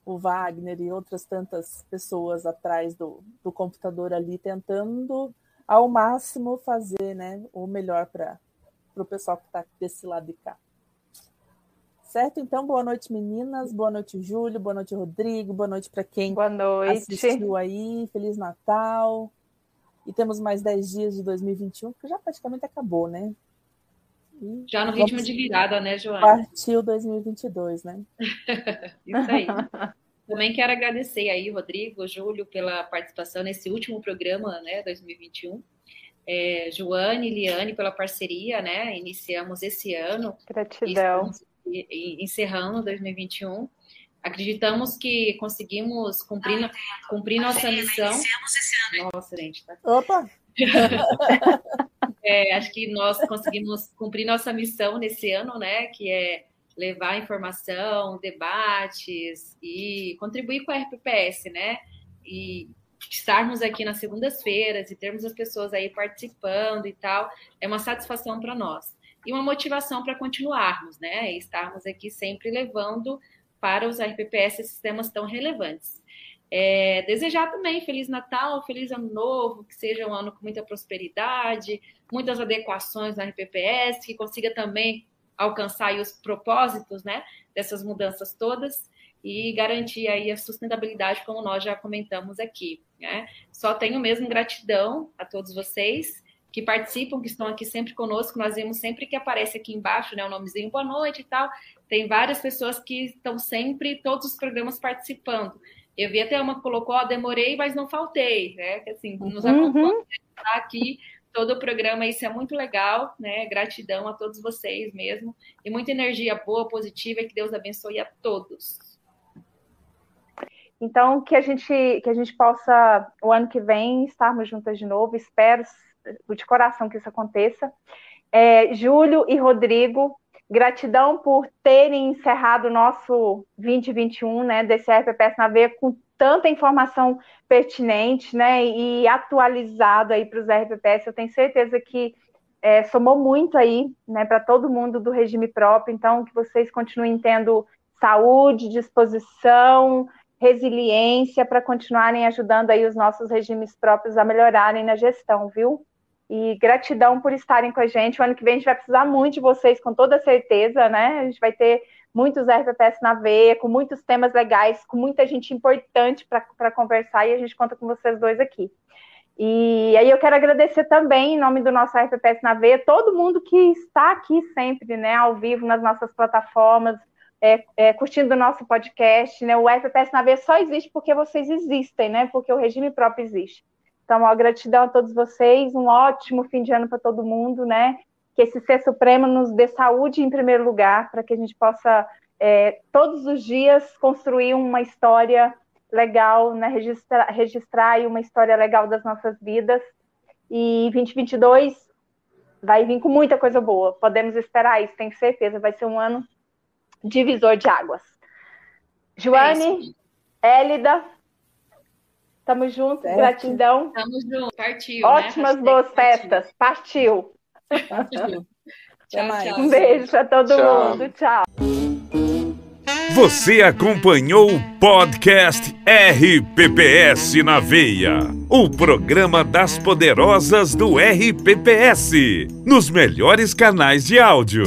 o Wagner e outras tantas pessoas atrás do, do computador ali, tentando ao máximo fazer né, o melhor para o pessoal que está desse lado de cá. Certo? Então, boa noite, meninas. Boa noite, Júlio. Boa noite, Rodrigo. Boa noite para quem
boa noite.
assistiu aí. Feliz Natal. E temos mais 10 dias de 2021, que já praticamente acabou, né?
E já no ritmo de virada, né, Joana?
Partiu 2022, né?
Isso aí. Também quero agradecer aí, Rodrigo, Júlio, pela participação nesse último programa, né, 2021 é, Joane e Liane pela parceria, né? Iniciamos esse ano.
Gratidão.
encerrando 2021. Acreditamos que conseguimos cumprir, cumprir nossa missão. Nossa, gente, tá.
Opa!
é, acho que nós conseguimos cumprir nossa missão nesse ano, né? Que é levar informação, debates e contribuir com a RPPS, né? E estarmos aqui nas segundas-feiras e termos as pessoas aí participando e tal, é uma satisfação para nós. E uma motivação para continuarmos, né? E estarmos aqui sempre levando para os RPPS esses temas tão relevantes. É, desejar também Feliz Natal, Feliz Ano Novo, que seja um ano com muita prosperidade, muitas adequações na RPPS, que consiga também alcançar os propósitos né, dessas mudanças todas e garantir aí a sustentabilidade, como nós já comentamos aqui. Né? Só tenho mesmo gratidão a todos vocês que participam, que estão aqui sempre conosco. Nós vemos sempre que aparece aqui embaixo né, o nomezinho boa noite e tal. Tem várias pessoas que estão sempre, todos os programas participando. Eu vi até uma que colocou, ó, demorei, mas não faltei, né? Que assim, nos uhum. acompanha, tá aqui todo o programa, isso é muito legal, né? Gratidão a todos vocês mesmo. E muita energia boa, positiva, e que Deus abençoe a todos.
Então, que a gente que a gente possa o ano que vem estarmos juntas de novo. Espero de coração que isso aconteça. É, Júlio e Rodrigo, gratidão por terem encerrado o nosso 2021, né, desse RPPS na veia com tanta informação pertinente, né, e atualizado aí para os RPPS. Eu tenho certeza que é, somou muito aí, né, para todo mundo do regime próprio. Então, que vocês continuem tendo saúde, disposição, resiliência para continuarem ajudando aí os nossos regimes próprios a melhorarem na gestão, viu? E gratidão por estarem com a gente. O ano que vem a gente vai precisar muito de vocês, com toda certeza, né? A gente vai ter muitos RPPS na veia, com muitos temas legais, com muita gente importante para conversar e a gente conta com vocês dois aqui. E aí eu quero agradecer também, em nome do nosso RPPS na veia, todo mundo que está aqui sempre, né, ao vivo nas nossas plataformas, é, é, curtindo o nosso podcast, né? O RPPS na veia só existe porque vocês existem, né? Porque o regime próprio existe. Então, ó, gratidão a todos vocês, um ótimo fim de ano para todo mundo, né? Que esse ser supremo nos dê saúde em primeiro lugar, para que a gente possa é, todos os dias construir uma história legal, né? Registrar, registrar uma história legal das nossas vidas. E 2022 vai vir com muita coisa boa. Podemos esperar isso, tenho certeza. Vai ser um ano divisor de águas. Joane, é Élida, Tamo junto, certo. gratidão.
Tamo junto, partiu.
Né? Ótimas né? boas festas,
partiu. tchau, tchau.
Um beijo pra todo tchau. mundo, tchau.
Você acompanhou o podcast RPPS na Veia, o programa das poderosas do RPPS, nos melhores canais de áudio.